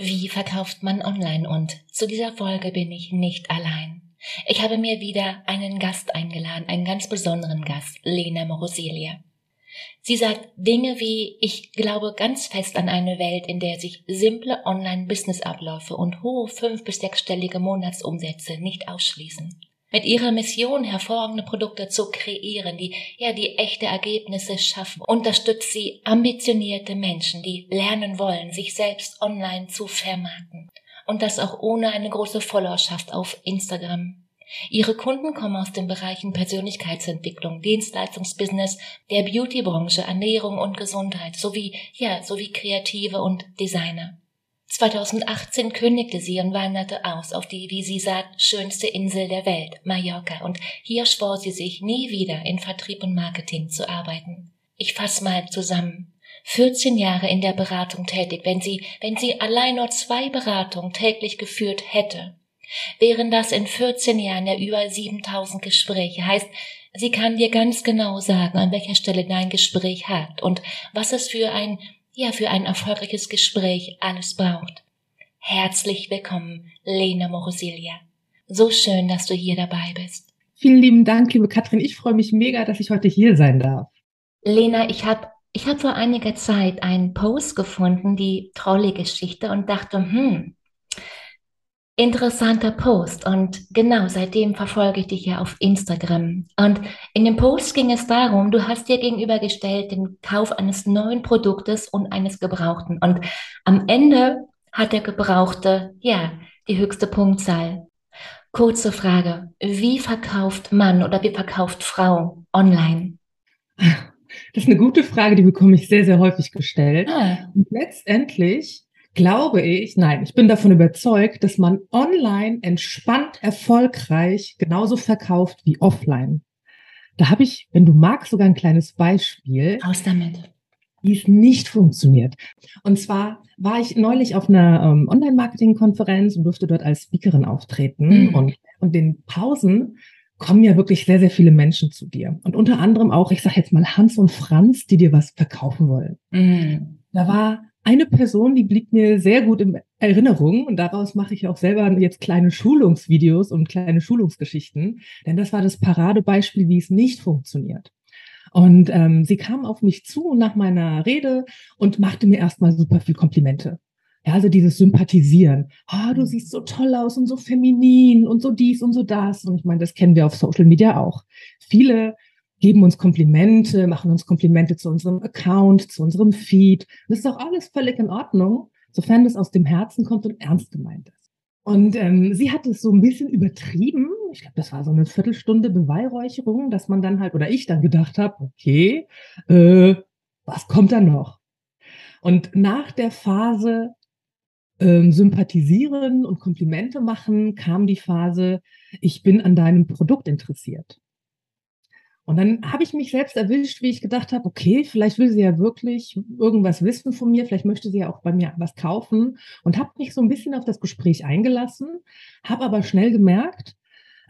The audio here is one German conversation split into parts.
Wie verkauft man online? Und zu dieser Folge bin ich nicht allein. Ich habe mir wieder einen Gast eingeladen, einen ganz besonderen Gast, Lena Moroselia. Sie sagt Dinge wie, ich glaube ganz fest an eine Welt, in der sich simple Online-Business-Abläufe und hohe fünf- bis sechsstellige Monatsumsätze nicht ausschließen mit ihrer Mission hervorragende Produkte zu kreieren, die ja die echte Ergebnisse schaffen, unterstützt sie ambitionierte Menschen, die lernen wollen, sich selbst online zu vermarkten. Und das auch ohne eine große Followerschaft auf Instagram. Ihre Kunden kommen aus den Bereichen Persönlichkeitsentwicklung, Dienstleistungsbusiness, der Beautybranche, Ernährung und Gesundheit sowie, ja, sowie Kreative und Designer. 2018 kündigte sie und wanderte aus auf die, wie sie sagt, schönste Insel der Welt, Mallorca, und hier schwor sie sich, nie wieder in Vertrieb und Marketing zu arbeiten. Ich fass mal zusammen. 14 Jahre in der Beratung tätig, wenn sie, wenn sie allein nur zwei Beratungen täglich geführt hätte, wären das in 14 Jahren ja über 7000 Gespräche. Heißt, sie kann dir ganz genau sagen, an welcher Stelle dein Gespräch hat und was es für ein ja für ein erfolgreiches Gespräch alles braucht. Herzlich willkommen, Lena Morosilia. So schön, dass du hier dabei bist. Vielen lieben Dank, liebe Katrin. Ich freue mich mega, dass ich heute hier sein darf. Lena, ich habe ich hab vor einiger Zeit einen Post gefunden, die Trolley-Geschichte, und dachte, hm, interessanter Post und genau seitdem verfolge ich dich ja auf Instagram. Und in dem Post ging es darum, du hast dir gegenübergestellt den Kauf eines neuen Produktes und eines Gebrauchten. Und am Ende hat der Gebrauchte, ja, die höchste Punktzahl. Kurze Frage, wie verkauft Mann oder wie verkauft Frau online? Das ist eine gute Frage, die bekomme ich sehr, sehr häufig gestellt. Ah. Und letztendlich glaube ich, nein, ich bin davon überzeugt, dass man online entspannt erfolgreich genauso verkauft wie offline. Da habe ich, wenn du magst, sogar ein kleines Beispiel. Aus damit. Wie es nicht funktioniert. Und zwar war ich neulich auf einer ähm, Online-Marketing-Konferenz und durfte dort als Speakerin auftreten. Mhm. Und, und den Pausen kommen ja wirklich sehr, sehr viele Menschen zu dir. Und unter anderem auch, ich sage jetzt mal Hans und Franz, die dir was verkaufen wollen. Mhm. Da war eine Person, die blieb mir sehr gut in Erinnerung und daraus mache ich auch selber jetzt kleine Schulungsvideos und kleine Schulungsgeschichten, denn das war das Paradebeispiel, wie es nicht funktioniert. Und ähm, sie kam auf mich zu nach meiner Rede und machte mir erstmal super viel Komplimente. Ja, also dieses Sympathisieren. Oh, du siehst so toll aus und so feminin und so dies und so das. Und ich meine, das kennen wir auf Social Media auch. Viele geben uns Komplimente, machen uns Komplimente zu unserem Account, zu unserem Feed. Das ist auch alles völlig in Ordnung, sofern das aus dem Herzen kommt und ernst gemeint ist. Und ähm, sie hat es so ein bisschen übertrieben. Ich glaube, das war so eine Viertelstunde Beweihräucherung, dass man dann halt, oder ich dann gedacht habe, okay, äh, was kommt da noch? Und nach der Phase ähm, sympathisieren und Komplimente machen kam die Phase, ich bin an deinem Produkt interessiert. Und dann habe ich mich selbst erwischt, wie ich gedacht habe, okay, vielleicht will sie ja wirklich irgendwas wissen von mir, vielleicht möchte sie ja auch bei mir was kaufen und habe mich so ein bisschen auf das Gespräch eingelassen, habe aber schnell gemerkt,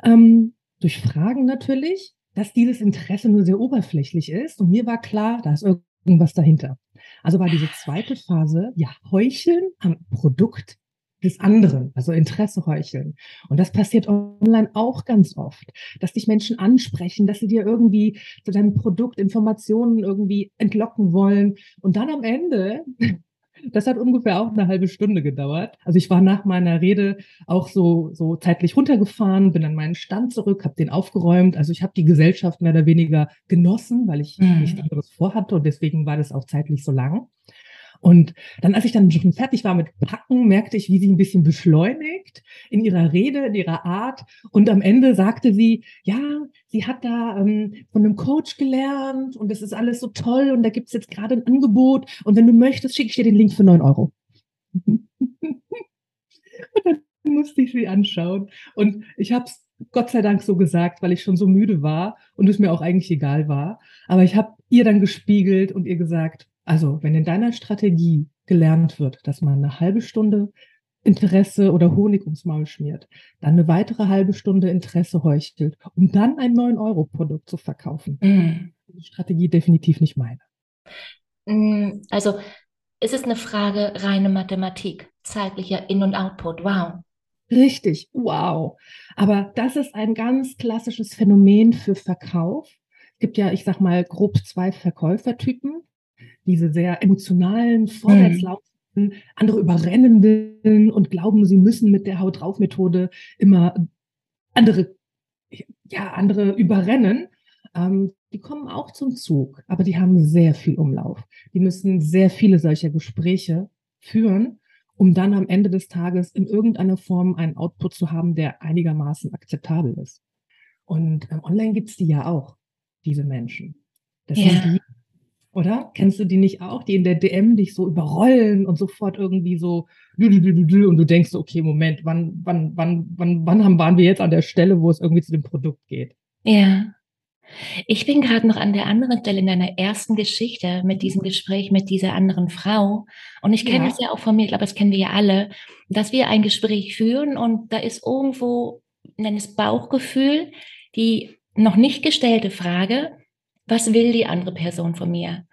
ähm, durch Fragen natürlich, dass dieses Interesse nur sehr oberflächlich ist und mir war klar, da ist irgendwas dahinter. Also war diese zweite Phase, ja, heucheln am Produkt des anderen, also Interesse heucheln. Und das passiert online auch ganz oft, dass dich Menschen ansprechen, dass sie dir irgendwie zu deinem Produkt Informationen irgendwie entlocken wollen und dann am Ende Das hat ungefähr auch eine halbe Stunde gedauert. Also ich war nach meiner Rede auch so, so zeitlich runtergefahren, bin an meinen Stand zurück, habe den aufgeräumt. Also ich habe die Gesellschaft mehr oder weniger genossen, weil ich mhm. nichts anderes vorhatte und deswegen war das auch zeitlich so lang. Und dann, als ich dann schon fertig war mit Packen, merkte ich, wie sie ein bisschen beschleunigt in ihrer Rede, in ihrer Art. Und am Ende sagte sie, ja, sie hat da ähm, von einem Coach gelernt und das ist alles so toll und da gibt es jetzt gerade ein Angebot. Und wenn du möchtest, schicke ich dir den Link für neun Euro. und dann musste ich sie anschauen. Und ich habe es Gott sei Dank so gesagt, weil ich schon so müde war und es mir auch eigentlich egal war. Aber ich habe ihr dann gespiegelt und ihr gesagt, also, wenn in deiner Strategie gelernt wird, dass man eine halbe Stunde Interesse oder Honig ums Maul schmiert, dann eine weitere halbe Stunde Interesse heuchelt, um dann ein 9-Euro-Produkt zu verkaufen. Mhm. Die Strategie definitiv nicht meine. Mm, also, es ist eine Frage reine Mathematik, zeitlicher In- und Output. Wow. Richtig, wow. Aber das ist ein ganz klassisches Phänomen für Verkauf. Es gibt ja, ich sag mal, grob zwei Verkäufertypen diese sehr emotionalen, vorwärtslaufenden, mhm. andere überrennenden und glauben, sie müssen mit der Haut drauf Methode immer andere, ja, andere überrennen. Ähm, die kommen auch zum Zug, aber die haben sehr viel Umlauf. Die müssen sehr viele solcher Gespräche führen, um dann am Ende des Tages in irgendeiner Form einen Output zu haben, der einigermaßen akzeptabel ist. Und ähm, online gibt's die ja auch, diese Menschen. Das ja. sind die, oder? Kennst du die nicht auch, die in der DM dich so überrollen und sofort irgendwie so und du denkst, okay, Moment, wann, wann, wann, wann, wann haben, waren wir jetzt an der Stelle, wo es irgendwie zu dem Produkt geht? Ja. Ich bin gerade noch an der anderen Stelle in deiner ersten Geschichte mit diesem Gespräch mit dieser anderen Frau. Und ich kenne ja. das ja auch von mir, ich glaube, das kennen wir ja alle, dass wir ein Gespräch führen und da ist irgendwo, nenn es Bauchgefühl, die noch nicht gestellte Frage, was will die andere Person von mir?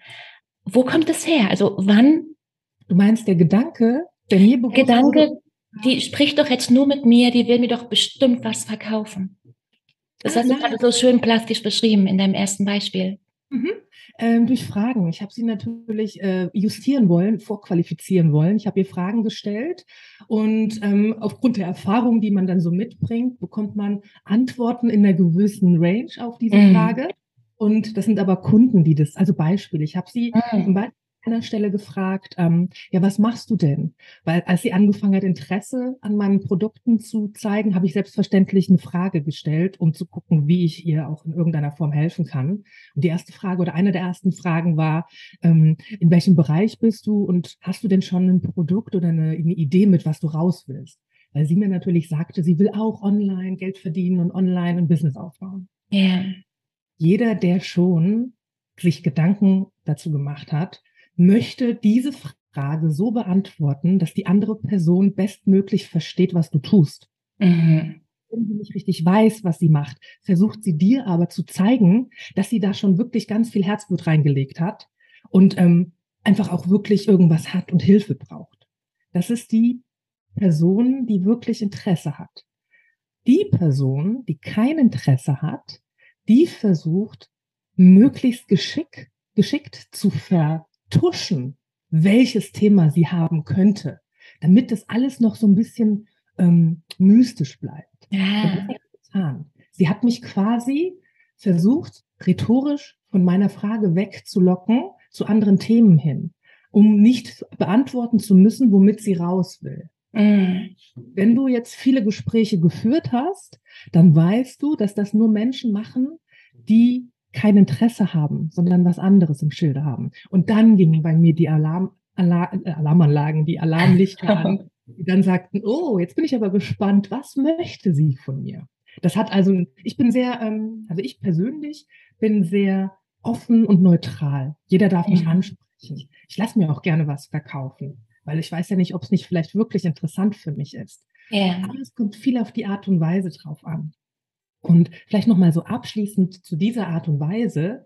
Wo kommt es her? Also wann? Du meinst der Gedanke, der mir bewusst Gedanke, die spricht doch jetzt nur mit mir, die will mir doch bestimmt was verkaufen. Das ah, hast du gerade so schön plastisch beschrieben in deinem ersten Beispiel. Mhm. Ähm, durch Fragen. Ich habe sie natürlich äh, justieren wollen, vorqualifizieren wollen. Ich habe ihr Fragen gestellt und ähm, aufgrund der Erfahrung, die man dann so mitbringt, bekommt man Antworten in einer gewissen Range auf diese mhm. Frage. Und das sind aber Kunden, die das, also Beispiele. Ich habe sie mhm. zum Beispiel an einer Stelle gefragt, ähm, ja, was machst du denn? Weil als sie angefangen hat, Interesse an meinen Produkten zu zeigen, habe ich selbstverständlich eine Frage gestellt, um zu gucken, wie ich ihr auch in irgendeiner Form helfen kann. Und die erste Frage oder eine der ersten Fragen war, ähm, in welchem Bereich bist du und hast du denn schon ein Produkt oder eine, eine Idee, mit was du raus willst? Weil sie mir natürlich sagte, sie will auch online Geld verdienen und online ein Business aufbauen. Ja. Yeah jeder, der schon sich Gedanken dazu gemacht hat, möchte diese Frage so beantworten, dass die andere Person bestmöglich versteht, was du tust. Mhm. Wenn sie nicht richtig weiß, was sie macht, versucht sie dir aber zu zeigen, dass sie da schon wirklich ganz viel Herzblut reingelegt hat und ähm, einfach auch wirklich irgendwas hat und Hilfe braucht. Das ist die Person, die wirklich Interesse hat. Die Person, die kein Interesse hat, die versucht, möglichst geschick, geschickt zu vertuschen, welches Thema sie haben könnte, damit das alles noch so ein bisschen ähm, mystisch bleibt. Ja. Sie hat mich quasi versucht, rhetorisch von meiner Frage wegzulocken zu anderen Themen hin, um nicht beantworten zu müssen, womit sie raus will. Mhm. Wenn du jetzt viele Gespräche geführt hast, dann weißt du, dass das nur Menschen machen, die kein Interesse haben, sondern was anderes im Schilde haben. Und dann gingen bei mir die Alarm, Alarm Alarmanlagen, die Alarmlichter an, die dann sagten, oh, jetzt bin ich aber gespannt, was möchte sie von mir? Das hat also, ich bin sehr, ähm, also ich persönlich bin sehr offen und neutral. Jeder darf mich ansprechen. Ich lasse mir auch gerne was verkaufen, weil ich weiß ja nicht, ob es nicht vielleicht wirklich interessant für mich ist. Ja. Aber es kommt viel auf die Art und Weise drauf an. Und vielleicht nochmal so abschließend zu dieser Art und Weise.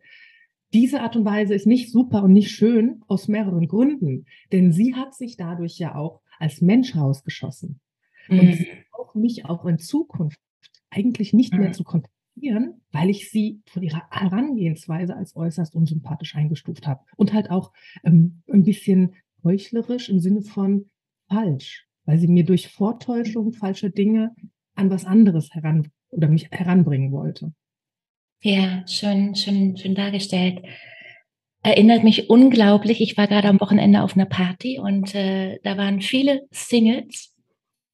Diese Art und Weise ist nicht super und nicht schön aus mehreren Gründen, denn sie hat sich dadurch ja auch als Mensch rausgeschossen. Mhm. Und sie braucht mich auch in Zukunft eigentlich nicht mhm. mehr zu kontaktieren, weil ich sie von ihrer Herangehensweise als äußerst unsympathisch eingestuft habe und halt auch ähm, ein bisschen heuchlerisch im Sinne von falsch, weil sie mir durch Vortäuschung falscher Dinge an was anderes heran oder mich heranbringen wollte. Ja, schön, schön, schön dargestellt. Erinnert mich unglaublich. Ich war gerade am Wochenende auf einer Party und äh, da waren viele Singles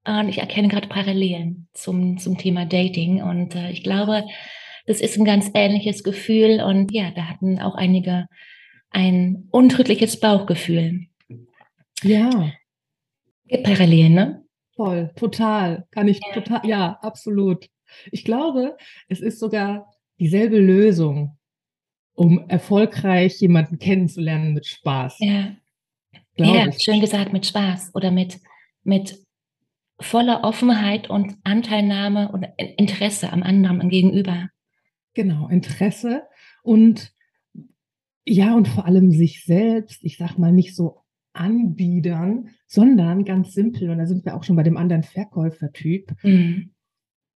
und ich erkenne gerade Parallelen zum, zum Thema Dating und äh, ich glaube, das ist ein ganz ähnliches Gefühl und ja, da hatten auch einige ein untrügliches Bauchgefühl. Ja. Gibt Parallelen, ne? Voll, total. Kann ich ja. total, ja, absolut. Ich glaube, es ist sogar dieselbe Lösung, um erfolgreich jemanden kennenzulernen mit Spaß. Ja. ja, schön gesagt, mit Spaß oder mit, mit voller Offenheit und Anteilnahme und Interesse am anderen, am Gegenüber. Genau, Interesse und ja, und vor allem sich selbst, ich sag mal, nicht so anbiedern, sondern ganz simpel, und da sind wir auch schon bei dem anderen Verkäufertyp, mhm.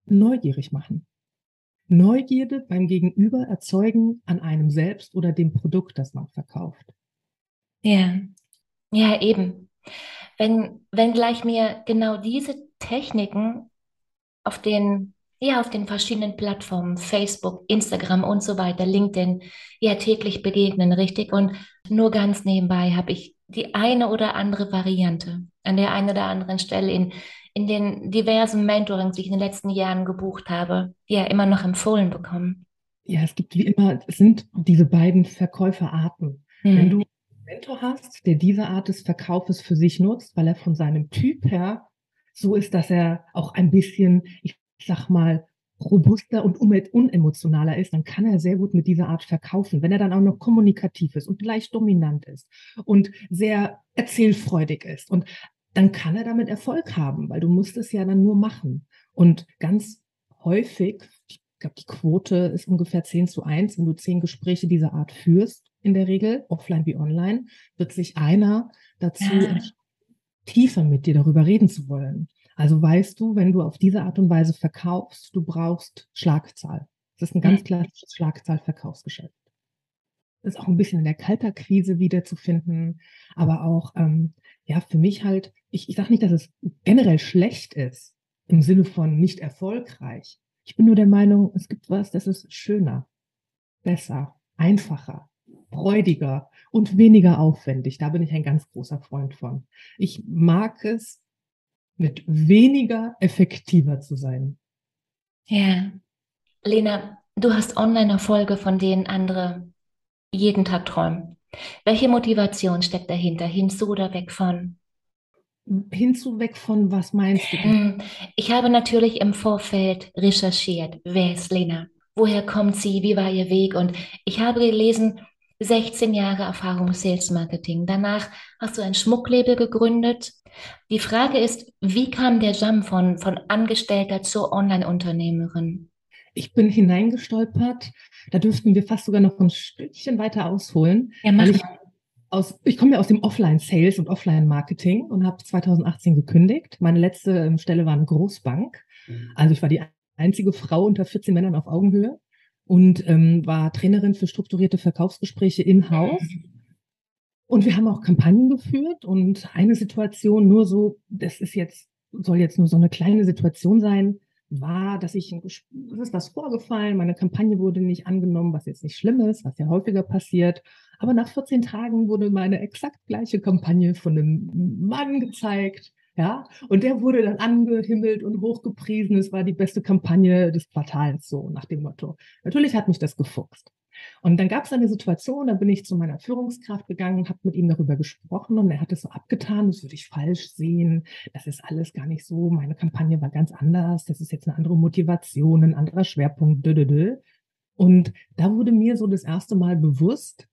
neugierig machen. Neugierde beim Gegenüber erzeugen an einem selbst oder dem Produkt, das man verkauft. Ja, ja, eben. Wenn, wenn gleich mir genau diese Techniken auf den, ja, auf den verschiedenen Plattformen, Facebook, Instagram und so weiter, LinkedIn, ja täglich begegnen, richtig? Und nur ganz nebenbei habe ich die eine oder andere Variante an der einen oder anderen Stelle in, in den diversen Mentorings, die ich in den letzten Jahren gebucht habe, ja immer noch empfohlen bekommen. Ja, es gibt wie immer, es sind diese beiden Verkäuferarten. Hm. Wenn du einen Mentor hast, der diese Art des Verkaufes für sich nutzt, weil er von seinem Typ her so ist, dass er auch ein bisschen, ich sag mal, robuster und unemotionaler ist, dann kann er sehr gut mit dieser Art verkaufen. Wenn er dann auch noch kommunikativ ist und leicht dominant ist und sehr erzählfreudig ist und dann kann er damit Erfolg haben, weil du musst es ja dann nur machen. Und ganz häufig, ich glaube, die Quote ist ungefähr 10 zu 1, wenn du zehn Gespräche dieser Art führst, in der Regel, offline wie online, wird sich einer dazu ja. tiefer mit dir darüber reden zu wollen. Also weißt du, wenn du auf diese Art und Weise verkaufst, du brauchst Schlagzahl. Das ist ein ganz klassisches Schlagzahlverkaufsgeschäft. Das ist auch ein bisschen in der Kalterkrise wiederzufinden, aber auch, ähm, ja, für mich halt, ich, ich sage nicht, dass es generell schlecht ist, im Sinne von nicht erfolgreich. Ich bin nur der Meinung, es gibt was, das ist schöner, besser, einfacher, freudiger und weniger aufwendig. Da bin ich ein ganz großer Freund von. Ich mag es, mit weniger effektiver zu sein. Ja. Lena, du hast Online-Erfolge, von denen andere jeden Tag träumen. Welche Motivation steckt dahinter? Hinzu oder weg von? Hinzu, weg von, was meinst du? Hm, ich habe natürlich im Vorfeld recherchiert. Wer ist Lena? Woher kommt sie? Wie war ihr Weg? Und ich habe gelesen, 16 Jahre Erfahrung Sales Marketing. Danach hast du ein Schmucklabel gegründet. Die Frage ist, wie kam der Jump von, von Angestellter zur Online-Unternehmerin? Ich bin hineingestolpert. Da dürften wir fast sogar noch ein Stückchen weiter ausholen. Ja, mach ich, aus, ich komme ja aus dem Offline-Sales und Offline-Marketing und habe 2018 gekündigt. Meine letzte ähm, Stelle war eine Großbank. Mhm. Also ich war die einzige Frau unter 14 Männern auf Augenhöhe und ähm, war Trainerin für strukturierte Verkaufsgespräche in-house. Und wir haben auch Kampagnen geführt und eine Situation nur so, das ist jetzt, soll jetzt nur so eine kleine Situation sein, war, dass ich, es ist was vorgefallen, meine Kampagne wurde nicht angenommen, was jetzt nicht schlimm ist, was ja häufiger passiert. Aber nach 14 Tagen wurde meine exakt gleiche Kampagne von einem Mann gezeigt, ja, und der wurde dann angehimmelt und hochgepriesen. Es war die beste Kampagne des Quartals, so nach dem Motto. Natürlich hat mich das gefuchst. Und dann gab es eine Situation, da bin ich zu meiner Führungskraft gegangen, habe mit ihm darüber gesprochen und er hat es so abgetan, das würde ich falsch sehen, das ist alles gar nicht so, meine Kampagne war ganz anders, das ist jetzt eine andere Motivation, ein anderer Schwerpunkt, dödödö. Und da wurde mir so das erste Mal bewusst,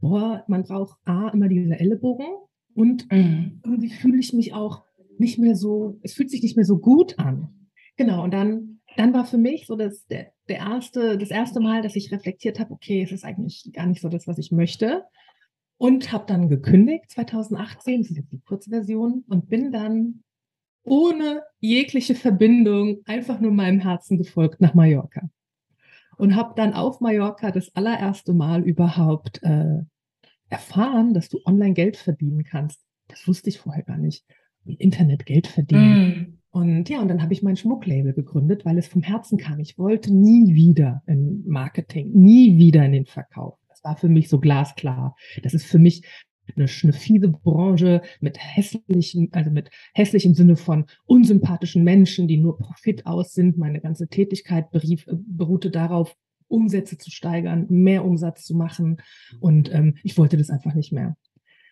boah, man braucht A, immer diese Ellenbogen und mhm. irgendwie fühle ich mich auch nicht mehr so, es fühlt sich nicht mehr so gut an. Genau, und dann, dann war für mich so das, der, der erste, das erste Mal, dass ich reflektiert habe, okay, es ist eigentlich gar nicht so das, was ich möchte. Und habe dann gekündigt 2018, das ist jetzt die Kurzversion, und bin dann ohne jegliche Verbindung einfach nur meinem Herzen gefolgt nach Mallorca. Und habe dann auf Mallorca das allererste Mal überhaupt äh, erfahren, dass du online Geld verdienen kannst das wusste ich vorher gar nicht. Internet Geld verdienen. Mm. Und ja, und dann habe ich mein Schmucklabel gegründet, weil es vom Herzen kam. Ich wollte nie wieder in Marketing, nie wieder in den Verkauf. Das war für mich so glasklar. Das ist für mich eine, eine fiese Branche mit hässlichen, also mit hässlich im Sinne von unsympathischen Menschen, die nur Profit aus sind. Meine ganze Tätigkeit berief, beruhte darauf, Umsätze zu steigern, mehr Umsatz zu machen. Und ähm, ich wollte das einfach nicht mehr.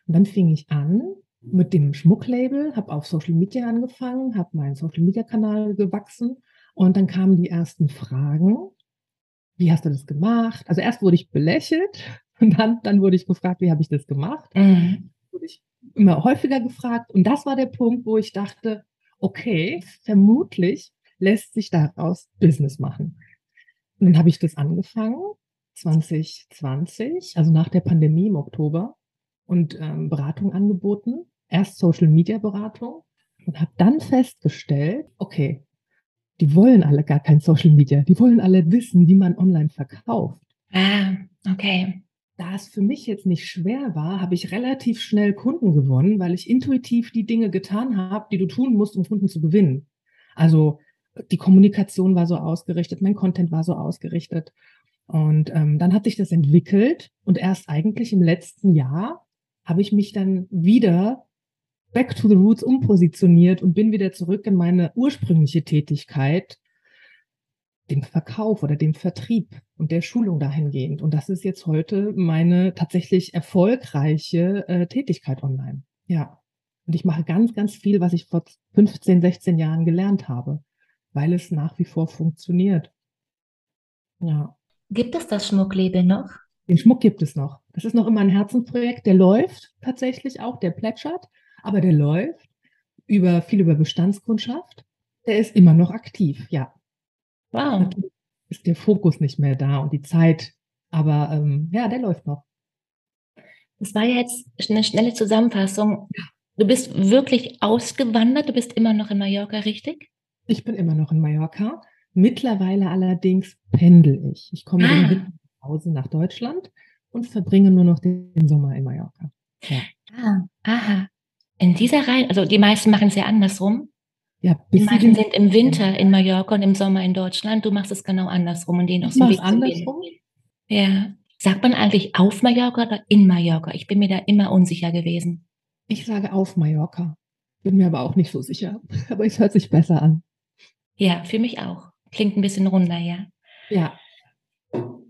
Und dann fing ich an mit dem Schmucklabel, habe auf Social Media angefangen, habe meinen Social Media Kanal gewachsen und dann kamen die ersten Fragen. Wie hast du das gemacht? Also erst wurde ich belächelt und dann, dann wurde ich gefragt, wie habe ich das gemacht? Mhm. Wurde ich immer häufiger gefragt und das war der Punkt, wo ich dachte, okay, vermutlich lässt sich daraus Business machen. Und dann habe ich das angefangen, 2020, also nach der Pandemie im Oktober und ähm, Beratung angeboten. Erst Social Media Beratung und habe dann festgestellt, okay, die wollen alle gar kein Social Media, die wollen alle wissen, wie man online verkauft. Ah, okay. Da es für mich jetzt nicht schwer war, habe ich relativ schnell Kunden gewonnen, weil ich intuitiv die Dinge getan habe, die du tun musst, um Kunden zu gewinnen. Also die Kommunikation war so ausgerichtet, mein Content war so ausgerichtet. Und ähm, dann hat sich das entwickelt und erst eigentlich im letzten Jahr habe ich mich dann wieder back to the roots umpositioniert und bin wieder zurück in meine ursprüngliche Tätigkeit, dem Verkauf oder dem Vertrieb und der Schulung dahingehend. Und das ist jetzt heute meine tatsächlich erfolgreiche äh, Tätigkeit online. Ja. Und ich mache ganz, ganz viel, was ich vor 15, 16 Jahren gelernt habe, weil es nach wie vor funktioniert. Ja. Gibt es das Schmucklabel noch? Den Schmuck gibt es noch. Das ist noch immer ein Herzensprojekt, der läuft tatsächlich auch, der plätschert, aber der läuft über viel über Bestandskundschaft. Der ist immer noch aktiv, ja. Wow. Natürlich ist der Fokus nicht mehr da und die Zeit, aber ähm, ja, der läuft noch. Das war ja jetzt eine schnelle Zusammenfassung. Du bist wirklich ausgewandert, du bist immer noch in Mallorca, richtig? Ich bin immer noch in Mallorca. Mittlerweile allerdings pendel ich. Ich komme ah. Hause nach Deutschland und verbringe nur noch den Sommer in Mallorca. Ja. Ah, aha. In dieser Reihe, also die meisten machen es ja andersrum. Ja, die meisten sind im Winter in Mallorca und im Sommer in Deutschland. Du machst es genau andersrum und den aus dem Weg andersrum? Ja. Sagt man eigentlich auf Mallorca oder in Mallorca? Ich bin mir da immer unsicher gewesen. Ich sage auf Mallorca. Bin mir aber auch nicht so sicher. Aber es hört sich besser an. Ja, für mich auch. Klingt ein bisschen runder, ja. Ja.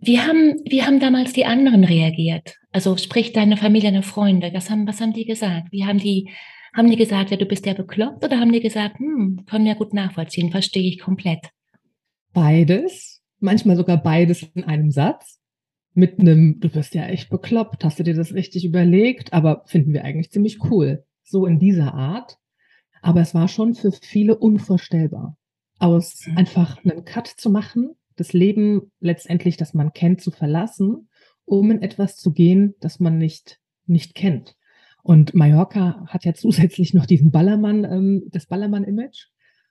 Wie haben, wie haben damals die anderen reagiert? Also sprich deine Familie, deine Freunde. Was haben, was haben die gesagt? Wie haben die, haben die gesagt, ja, du bist ja bekloppt oder haben die gesagt, hm, können wir gut nachvollziehen, verstehe ich komplett? Beides. Manchmal sogar beides in einem Satz. Mit einem, du bist ja echt bekloppt, hast du dir das richtig überlegt, aber finden wir eigentlich ziemlich cool. So in dieser Art. Aber es war schon für viele unvorstellbar, aus mhm. einfach einen Cut zu machen das Leben letztendlich, das man kennt, zu verlassen, um in etwas zu gehen, das man nicht, nicht kennt. Und Mallorca hat ja zusätzlich noch diesen Ballermann, ähm, das Ballermann-Image.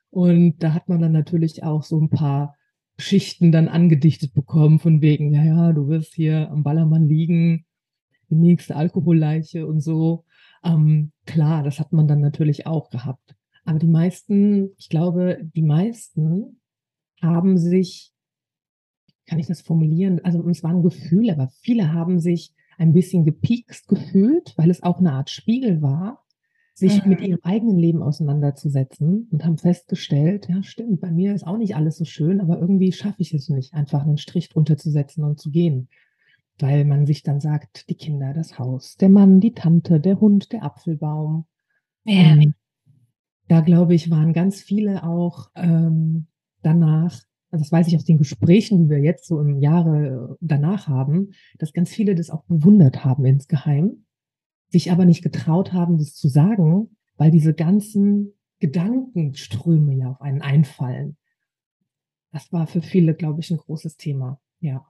Und da hat man dann natürlich auch so ein paar Geschichten dann angedichtet bekommen, von wegen, ja, ja, du wirst hier am Ballermann liegen, die nächste Alkoholleiche und so. Ähm, klar, das hat man dann natürlich auch gehabt. Aber die meisten, ich glaube, die meisten haben sich kann ich das formulieren? Also es war ein Gefühl, aber viele haben sich ein bisschen gepiekst gefühlt, weil es auch eine Art Spiegel war, sich mhm. mit ihrem eigenen Leben auseinanderzusetzen und haben festgestellt, ja stimmt, bei mir ist auch nicht alles so schön, aber irgendwie schaffe ich es nicht, einfach einen Strich drunter zu setzen und zu gehen. Weil man sich dann sagt, die Kinder, das Haus, der Mann, die Tante, der Hund, der Apfelbaum. Ja. Ähm, da glaube ich, waren ganz viele auch ähm, danach das weiß ich aus den Gesprächen, die wir jetzt so im Jahre danach haben, dass ganz viele das auch bewundert haben insgeheim, sich aber nicht getraut haben, das zu sagen, weil diese ganzen Gedankenströme ja auf einen einfallen. Das war für viele, glaube ich, ein großes Thema, ja.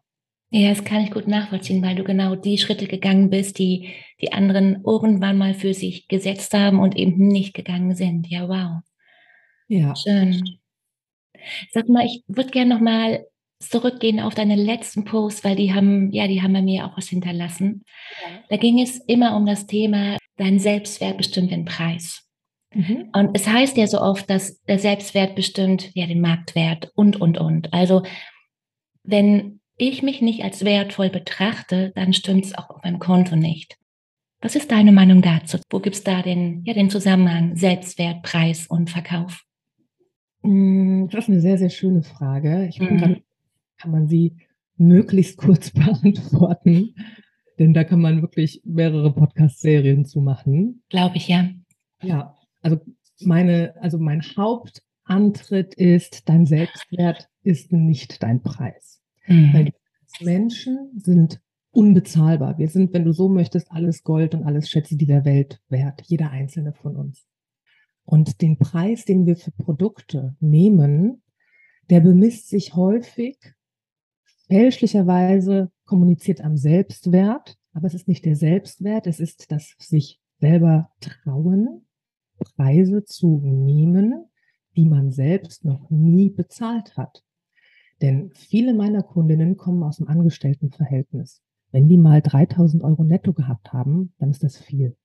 Ja, das kann ich gut nachvollziehen, weil du genau die Schritte gegangen bist, die die anderen irgendwann mal für sich gesetzt haben und eben nicht gegangen sind. Ja, wow. Ja. Schön. Sag mal, ich würde gerne noch mal zurückgehen auf deine letzten Posts, weil die haben, ja, die haben bei mir auch was hinterlassen. Ja. Da ging es immer um das Thema, dein Selbstwert bestimmt den Preis. Mhm. Und es heißt ja so oft, dass der Selbstwert bestimmt ja den Marktwert und, und, und. Also, wenn ich mich nicht als wertvoll betrachte, dann stimmt es auch auf meinem Konto nicht. Was ist deine Meinung dazu? Wo gibt es da den, ja, den Zusammenhang Selbstwert, Preis und Verkauf? Mm, das ist eine sehr, sehr schöne Frage. Ich mhm. kann, kann man sie möglichst kurz beantworten, denn da kann man wirklich mehrere Podcast-Serien zu machen. Glaube ich, ja. Ja, also meine, also mein Hauptantritt ist, dein Selbstwert ist nicht dein Preis. Mhm. Weil Menschen sind unbezahlbar. Wir sind, wenn du so möchtest, alles Gold und alles Schätze dieser Welt wert, jeder einzelne von uns. Und den Preis, den wir für Produkte nehmen, der bemisst sich häufig fälschlicherweise kommuniziert am Selbstwert, aber es ist nicht der Selbstwert, es ist das sich selber trauen, Preise zu nehmen, die man selbst noch nie bezahlt hat. Denn viele meiner Kundinnen kommen aus dem Angestelltenverhältnis. Wenn die mal 3000 Euro netto gehabt haben, dann ist das viel.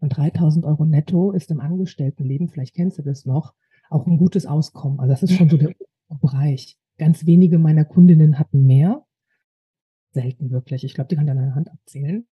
Und 3000 Euro netto ist im Angestelltenleben, vielleicht kennst du das noch, auch ein gutes Auskommen. Also das ist schon so der Bereich. Ganz wenige meiner Kundinnen hatten mehr. Selten wirklich. Ich glaube, die kann ich an einer Hand abzählen.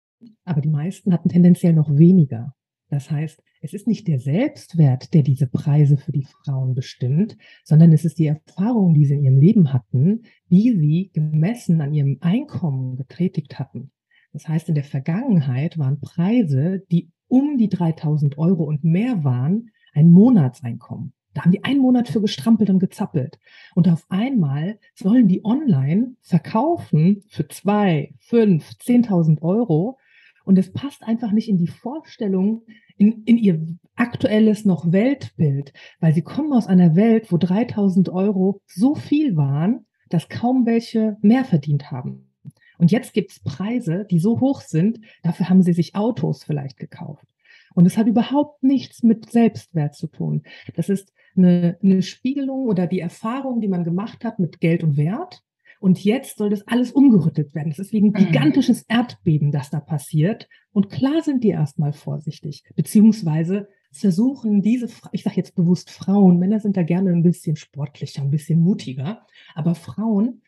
Aber die meisten hatten tendenziell noch weniger. Das heißt, es ist nicht der Selbstwert, der diese Preise für die Frauen bestimmt, sondern es ist die Erfahrung, die sie in ihrem Leben hatten, wie sie gemessen an ihrem Einkommen getätigt hatten. Das heißt, in der Vergangenheit waren Preise, die um die 3000 Euro und mehr waren, ein Monatseinkommen. Da haben die einen Monat für gestrampelt und gezappelt. Und auf einmal sollen die online verkaufen für zwei, fünf, zehntausend Euro. Und es passt einfach nicht in die Vorstellung, in, in ihr aktuelles noch Weltbild, weil sie kommen aus einer Welt, wo 3000 Euro so viel waren, dass kaum welche mehr verdient haben. Und jetzt gibt's Preise, die so hoch sind, dafür haben sie sich Autos vielleicht gekauft. Und es hat überhaupt nichts mit Selbstwert zu tun. Das ist eine, eine Spiegelung oder die Erfahrung, die man gemacht hat mit Geld und Wert. Und jetzt soll das alles umgerüttet werden. Es ist wie ein mhm. gigantisches Erdbeben, das da passiert. Und klar sind die erstmal vorsichtig, beziehungsweise versuchen diese, ich sage jetzt bewusst Frauen, Männer sind da gerne ein bisschen sportlicher, ein bisschen mutiger, aber Frauen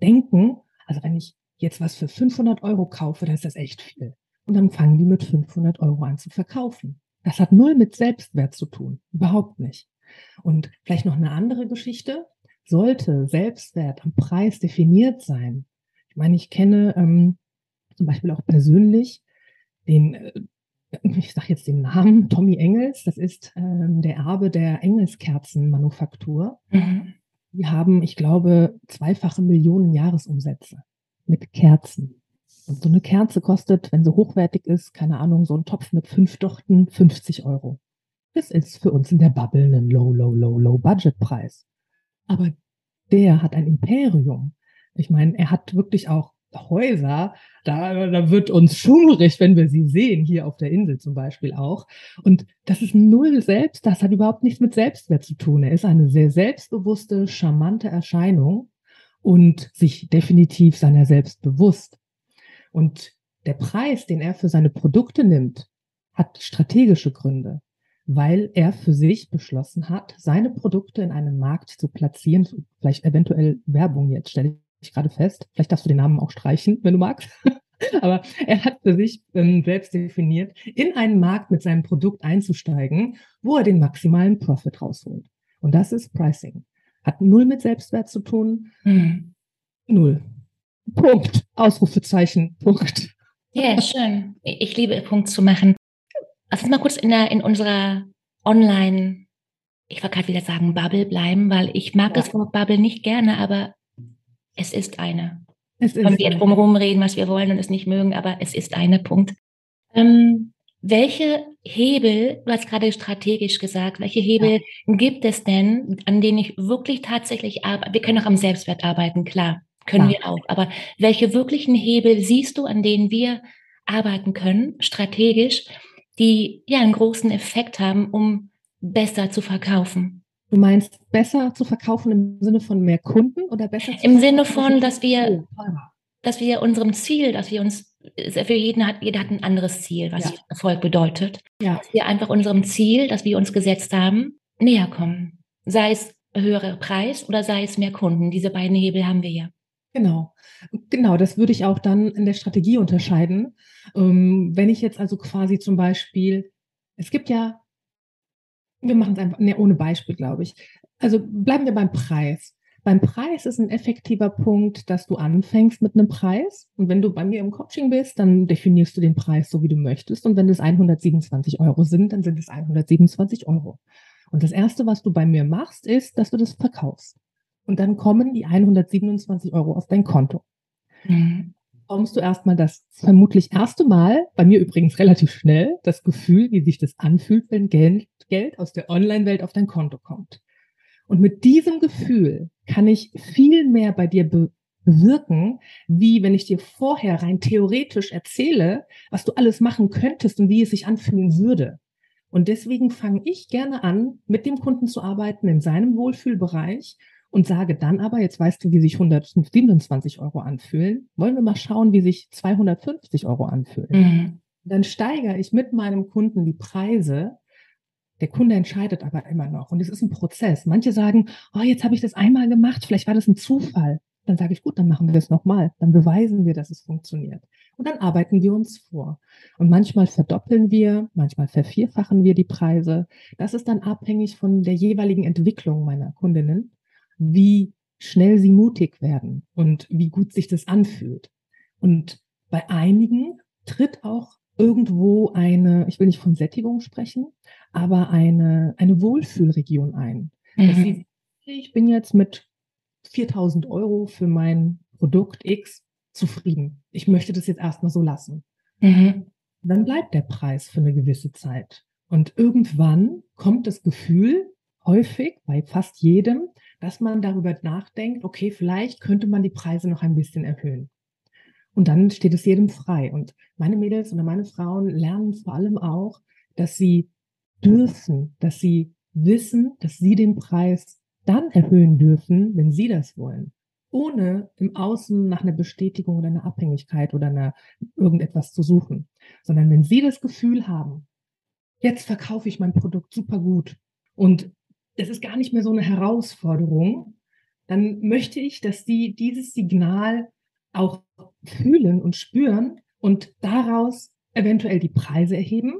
denken, also wenn ich jetzt was für 500 Euro kaufe, dann ist das echt viel. Und dann fangen die mit 500 Euro an zu verkaufen. Das hat null mit Selbstwert zu tun, überhaupt nicht. Und vielleicht noch eine andere Geschichte. Sollte Selbstwert am Preis definiert sein? Ich meine, ich kenne ähm, zum Beispiel auch persönlich den, äh, ich sage jetzt den Namen, Tommy Engels. Das ist ähm, der Erbe der Engelskerzenmanufaktur. Mhm. Die haben, ich glaube, zweifache Millionen Jahresumsätze mit Kerzen. Und so eine Kerze kostet, wenn sie hochwertig ist, keine Ahnung, so ein Topf mit fünf Dochten 50 Euro. Das ist für uns in der Bubble ein Low, Low, Low, Low Budget Preis. Aber der hat ein Imperium. Ich meine, er hat wirklich auch Häuser, da, da wird uns schummrig, wenn wir sie sehen, hier auf der Insel zum Beispiel auch. Und das ist null selbst, das hat überhaupt nichts mit Selbstwert zu tun. Er ist eine sehr selbstbewusste, charmante Erscheinung und sich definitiv seiner selbst bewusst. Und der Preis, den er für seine Produkte nimmt, hat strategische Gründe weil er für sich beschlossen hat, seine Produkte in einem Markt zu platzieren, vielleicht eventuell Werbung jetzt, stelle ich gerade fest. Vielleicht darfst du den Namen auch streichen, wenn du magst. Aber er hat für sich ähm, selbst definiert, in einen Markt mit seinem Produkt einzusteigen, wo er den maximalen Profit rausholt. Und das ist Pricing. Hat null mit Selbstwert zu tun. Hm. Null. Punkt. Ausrufezeichen. Punkt. Ja, schön. Ich liebe Punkt zu machen. Lass uns mal kurz in, der, in unserer Online, ich wollte gerade wieder sagen, Bubble bleiben, weil ich mag ja. das Wort Bubble nicht gerne, aber es ist eine. Es ist Können wir drumherum reden, was wir wollen und es nicht mögen, aber es ist eine, Punkt. Ähm, welche Hebel, du hast gerade strategisch gesagt, welche Hebel ja. gibt es denn, an denen ich wirklich tatsächlich arbeite? Wir können auch am Selbstwert arbeiten, klar, können ja. wir auch. Aber welche wirklichen Hebel siehst du, an denen wir arbeiten können, strategisch, die ja einen großen Effekt haben, um besser zu verkaufen. Du meinst besser zu verkaufen im Sinne von mehr Kunden oder besser Im Sinne von, dass wir, dass wir unserem Ziel, dass wir uns, für jeden hat, jeder hat ein anderes Ziel, was ja. Erfolg bedeutet. Ja. Dass wir einfach unserem Ziel, das wir uns gesetzt haben, näher kommen. Sei es höherer Preis oder sei es mehr Kunden. Diese beiden Hebel haben wir ja. Genau, genau, das würde ich auch dann in der Strategie unterscheiden. Ähm, wenn ich jetzt also quasi zum Beispiel, es gibt ja, wir machen es einfach ne, ohne Beispiel, glaube ich. Also bleiben wir beim Preis. Beim Preis ist ein effektiver Punkt, dass du anfängst mit einem Preis. Und wenn du bei mir im Coaching bist, dann definierst du den Preis so, wie du möchtest. Und wenn es 127 Euro sind, dann sind es 127 Euro. Und das Erste, was du bei mir machst, ist, dass du das verkaufst. Und dann kommen die 127 Euro auf dein Konto. Mhm. Kommst du erstmal das vermutlich erste Mal, bei mir übrigens relativ schnell, das Gefühl, wie sich das anfühlt, wenn Geld, Geld aus der Online-Welt auf dein Konto kommt. Und mit diesem Gefühl kann ich viel mehr bei dir be bewirken, wie wenn ich dir vorher rein theoretisch erzähle, was du alles machen könntest und wie es sich anfühlen würde. Und deswegen fange ich gerne an, mit dem Kunden zu arbeiten in seinem Wohlfühlbereich und sage dann aber, jetzt weißt du, wie sich 127 Euro anfühlen, wollen wir mal schauen, wie sich 250 Euro anfühlen. Mhm. Dann steigere ich mit meinem Kunden die Preise. Der Kunde entscheidet aber immer noch. Und es ist ein Prozess. Manche sagen, oh, jetzt habe ich das einmal gemacht, vielleicht war das ein Zufall. Dann sage ich, gut, dann machen wir es nochmal. Dann beweisen wir, dass es funktioniert. Und dann arbeiten wir uns vor. Und manchmal verdoppeln wir, manchmal vervierfachen wir die Preise. Das ist dann abhängig von der jeweiligen Entwicklung meiner Kundinnen, wie schnell sie mutig werden und wie gut sich das anfühlt. Und bei einigen tritt auch irgendwo eine, ich will nicht von Sättigung sprechen, aber eine, eine Wohlfühlregion ein. Mhm. Sie, ich bin jetzt mit 4000 Euro für mein Produkt X zufrieden. Ich möchte das jetzt erstmal so lassen. Mhm. Dann bleibt der Preis für eine gewisse Zeit. Und irgendwann kommt das Gefühl, häufig bei fast jedem, dass man darüber nachdenkt, okay, vielleicht könnte man die Preise noch ein bisschen erhöhen. Und dann steht es jedem frei. Und meine Mädels oder meine Frauen lernen vor allem auch, dass sie dürfen, dass sie wissen, dass sie den Preis dann erhöhen dürfen, wenn sie das wollen ohne im Außen nach einer Bestätigung oder einer Abhängigkeit oder einer irgendetwas zu suchen, sondern wenn Sie das Gefühl haben, jetzt verkaufe ich mein Produkt super gut und es ist gar nicht mehr so eine Herausforderung, dann möchte ich, dass Sie dieses Signal auch fühlen und spüren und daraus eventuell die Preise erheben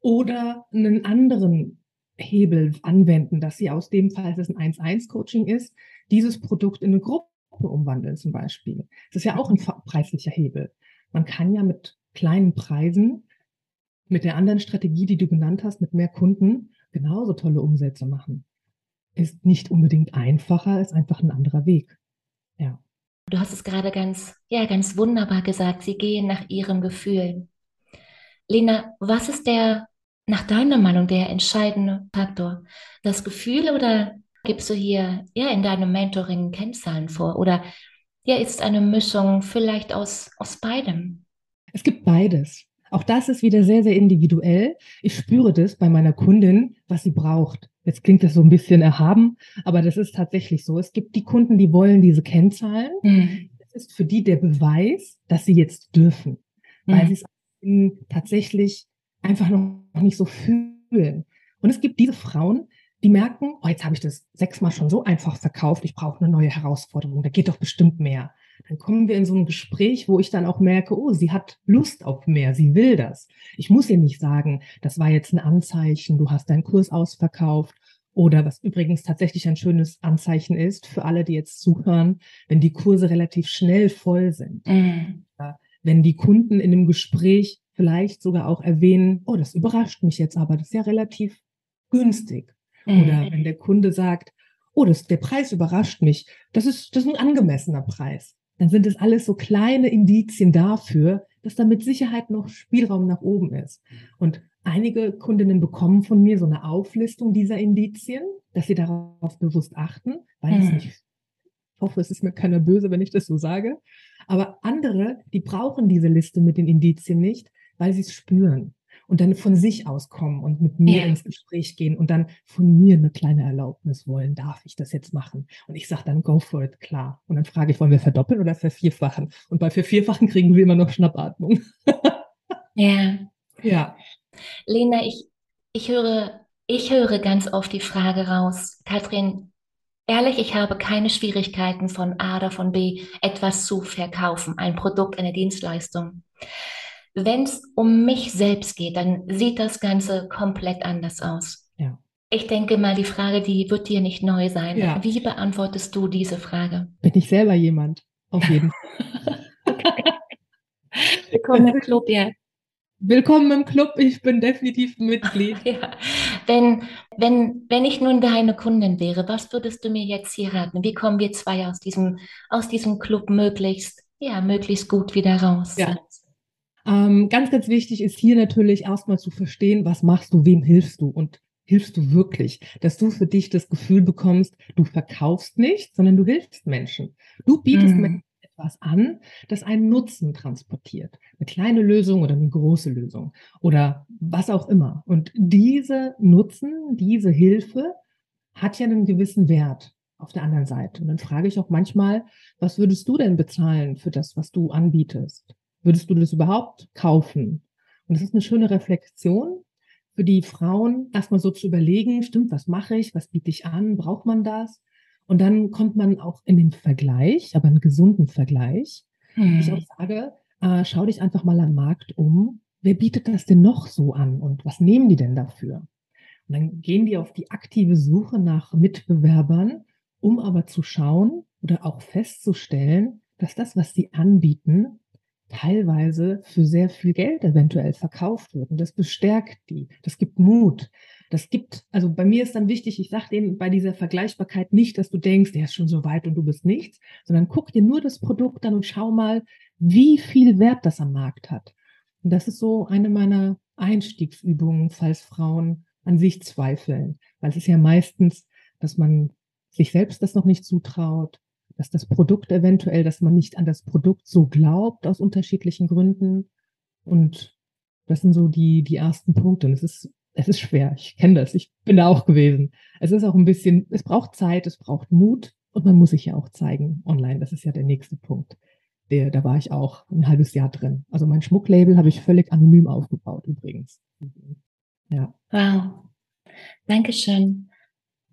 oder einen anderen Hebel anwenden, dass Sie aus dem, falls es ein 1-1-Coaching ist, dieses Produkt in eine Gruppe umwandeln zum Beispiel. Das ist ja auch ein preislicher Hebel. Man kann ja mit kleinen Preisen, mit der anderen Strategie, die du genannt hast, mit mehr Kunden, genauso tolle Umsätze machen. Ist nicht unbedingt einfacher, ist einfach ein anderer Weg. Du hast es gerade ganz, ja, ganz wunderbar gesagt. Sie gehen nach ihrem Gefühl. Lena, was ist der, nach deiner Meinung, der entscheidende Faktor? Das Gefühl oder Gibst du hier ja in deinem Mentoring Kennzahlen vor oder ja, ist eine Mischung vielleicht aus, aus beidem? Es gibt beides. Auch das ist wieder sehr, sehr individuell. Ich spüre das bei meiner Kundin, was sie braucht. Jetzt klingt das so ein bisschen erhaben, aber das ist tatsächlich so. Es gibt die Kunden, die wollen diese Kennzahlen. Mhm. Das ist für die der Beweis, dass sie jetzt dürfen, weil mhm. sie es tatsächlich einfach noch nicht so fühlen. Und es gibt diese Frauen, die merken, oh, jetzt habe ich das sechsmal schon so einfach verkauft, ich brauche eine neue Herausforderung, da geht doch bestimmt mehr. Dann kommen wir in so ein Gespräch, wo ich dann auch merke, oh, sie hat Lust auf mehr, sie will das. Ich muss ihr nicht sagen, das war jetzt ein Anzeichen, du hast deinen Kurs ausverkauft. Oder was übrigens tatsächlich ein schönes Anzeichen ist für alle, die jetzt zuhören, wenn die Kurse relativ schnell voll sind. Mhm. Wenn die Kunden in einem Gespräch vielleicht sogar auch erwähnen, oh, das überrascht mich jetzt aber, das ist ja relativ günstig. Oder mhm. wenn der Kunde sagt, oh, das, der Preis überrascht mich, das ist, das ist ein angemessener Preis. Dann sind es alles so kleine Indizien dafür, dass da mit Sicherheit noch Spielraum nach oben ist. Und einige Kundinnen bekommen von mir so eine Auflistung dieser Indizien, dass sie darauf bewusst achten, weil es nicht, ich hoffe, es ist mir keiner böse, wenn ich das so sage. Aber andere, die brauchen diese Liste mit den Indizien nicht, weil sie es spüren. Und dann von sich aus kommen und mit mir ja. ins Gespräch gehen und dann von mir eine kleine Erlaubnis wollen, darf ich das jetzt machen? Und ich sage dann, go for it, klar. Und dann frage ich, wollen wir verdoppeln oder vervierfachen? Und bei vervierfachen kriegen wir immer noch Schnappatmung. ja. Ja. Lena, ich, ich höre, ich höre ganz oft die Frage raus, Katrin, ehrlich, ich habe keine Schwierigkeiten von A oder von B etwas zu verkaufen, ein Produkt, eine Dienstleistung. Wenn es um mich selbst geht, dann sieht das Ganze komplett anders aus. Ja. Ich denke mal, die Frage, die wird dir nicht neu sein. Ja. Wie beantwortest du diese Frage? Bin ich selber jemand? Auf jeden Fall. Willkommen im Club, ja. Willkommen im Club, ich bin definitiv Mitglied. ja. Wenn, wenn, wenn ich nun deine Kundin wäre, was würdest du mir jetzt hier raten? Wie kommen wir zwei aus diesem, aus diesem Club möglichst, ja, möglichst gut wieder raus? Ja. Ähm, ganz, ganz wichtig ist hier natürlich erstmal zu verstehen, was machst du, wem hilfst du und hilfst du wirklich, dass du für dich das Gefühl bekommst, du verkaufst nicht, sondern du hilfst Menschen. Du bietest mhm. Menschen etwas an, das einen Nutzen transportiert. Eine kleine Lösung oder eine große Lösung oder was auch immer. Und diese Nutzen, diese Hilfe hat ja einen gewissen Wert auf der anderen Seite. Und dann frage ich auch manchmal, was würdest du denn bezahlen für das, was du anbietest? Würdest du das überhaupt kaufen? Und das ist eine schöne Reflexion für die Frauen, erstmal so zu überlegen, stimmt, was mache ich, was biete ich an, braucht man das? Und dann kommt man auch in den Vergleich, aber einen gesunden Vergleich. Hm. Ich auch sage, äh, schau dich einfach mal am Markt um. Wer bietet das denn noch so an und was nehmen die denn dafür? Und dann gehen die auf die aktive Suche nach Mitbewerbern, um aber zu schauen oder auch festzustellen, dass das, was sie anbieten, teilweise für sehr viel Geld eventuell verkauft wird. Und das bestärkt die. Das gibt Mut. Das gibt, also bei mir ist dann wichtig, ich sage denen bei dieser Vergleichbarkeit nicht, dass du denkst, der ist schon so weit und du bist nichts, sondern guck dir nur das Produkt an und schau mal, wie viel Wert das am Markt hat. Und das ist so eine meiner Einstiegsübungen, falls Frauen an sich zweifeln. Weil es ist ja meistens, dass man sich selbst das noch nicht zutraut, dass das Produkt eventuell, dass man nicht an das Produkt so glaubt aus unterschiedlichen Gründen. Und das sind so die, die ersten Punkte. Und es ist, es ist schwer. Ich kenne das. Ich bin da auch gewesen. Es ist auch ein bisschen, es braucht Zeit, es braucht Mut und man muss sich ja auch zeigen online. Das ist ja der nächste Punkt. Der, da war ich auch ein halbes Jahr drin. Also mein Schmucklabel habe ich völlig anonym aufgebaut übrigens. Ja. Wow. Dankeschön.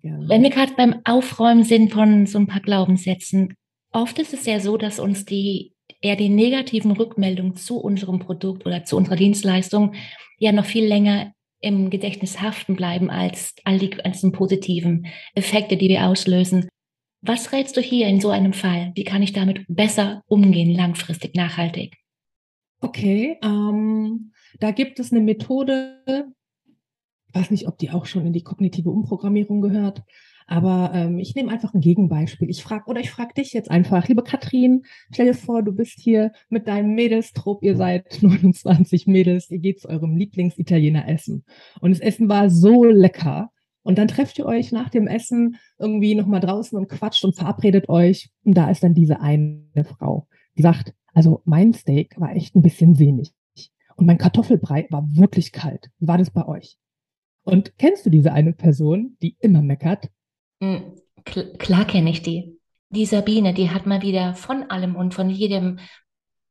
Gerne. Wenn wir gerade beim Aufräumen sind von so ein paar Glaubenssätzen, oft ist es ja so, dass uns die eher die negativen Rückmeldungen zu unserem Produkt oder zu unserer Dienstleistung ja noch viel länger im Gedächtnis haften bleiben als all die ganzen positiven Effekte, die wir auslösen. Was rätst du hier in so einem Fall? Wie kann ich damit besser umgehen, langfristig, nachhaltig? Okay, ähm, da gibt es eine Methode, weiß nicht, ob die auch schon in die kognitive Umprogrammierung gehört. Aber ähm, ich nehme einfach ein Gegenbeispiel. Ich frage, oder ich frage dich jetzt einfach, liebe Katrin, stell dir vor, du bist hier mit deinem Mädelstrupp, ihr seid 29 Mädels, ihr geht zu eurem Lieblingsitaliener essen. Und das Essen war so lecker. Und dann trefft ihr euch nach dem Essen irgendwie nochmal draußen und quatscht und verabredet euch. Und da ist dann diese eine Frau, die sagt, also mein Steak war echt ein bisschen wenig. Und mein Kartoffelbrei war wirklich kalt. Wie war das bei euch? Und kennst du diese eine Person, die immer meckert? Hm, klar kenne ich die. Die Sabine, die hat mal wieder von allem und von jedem,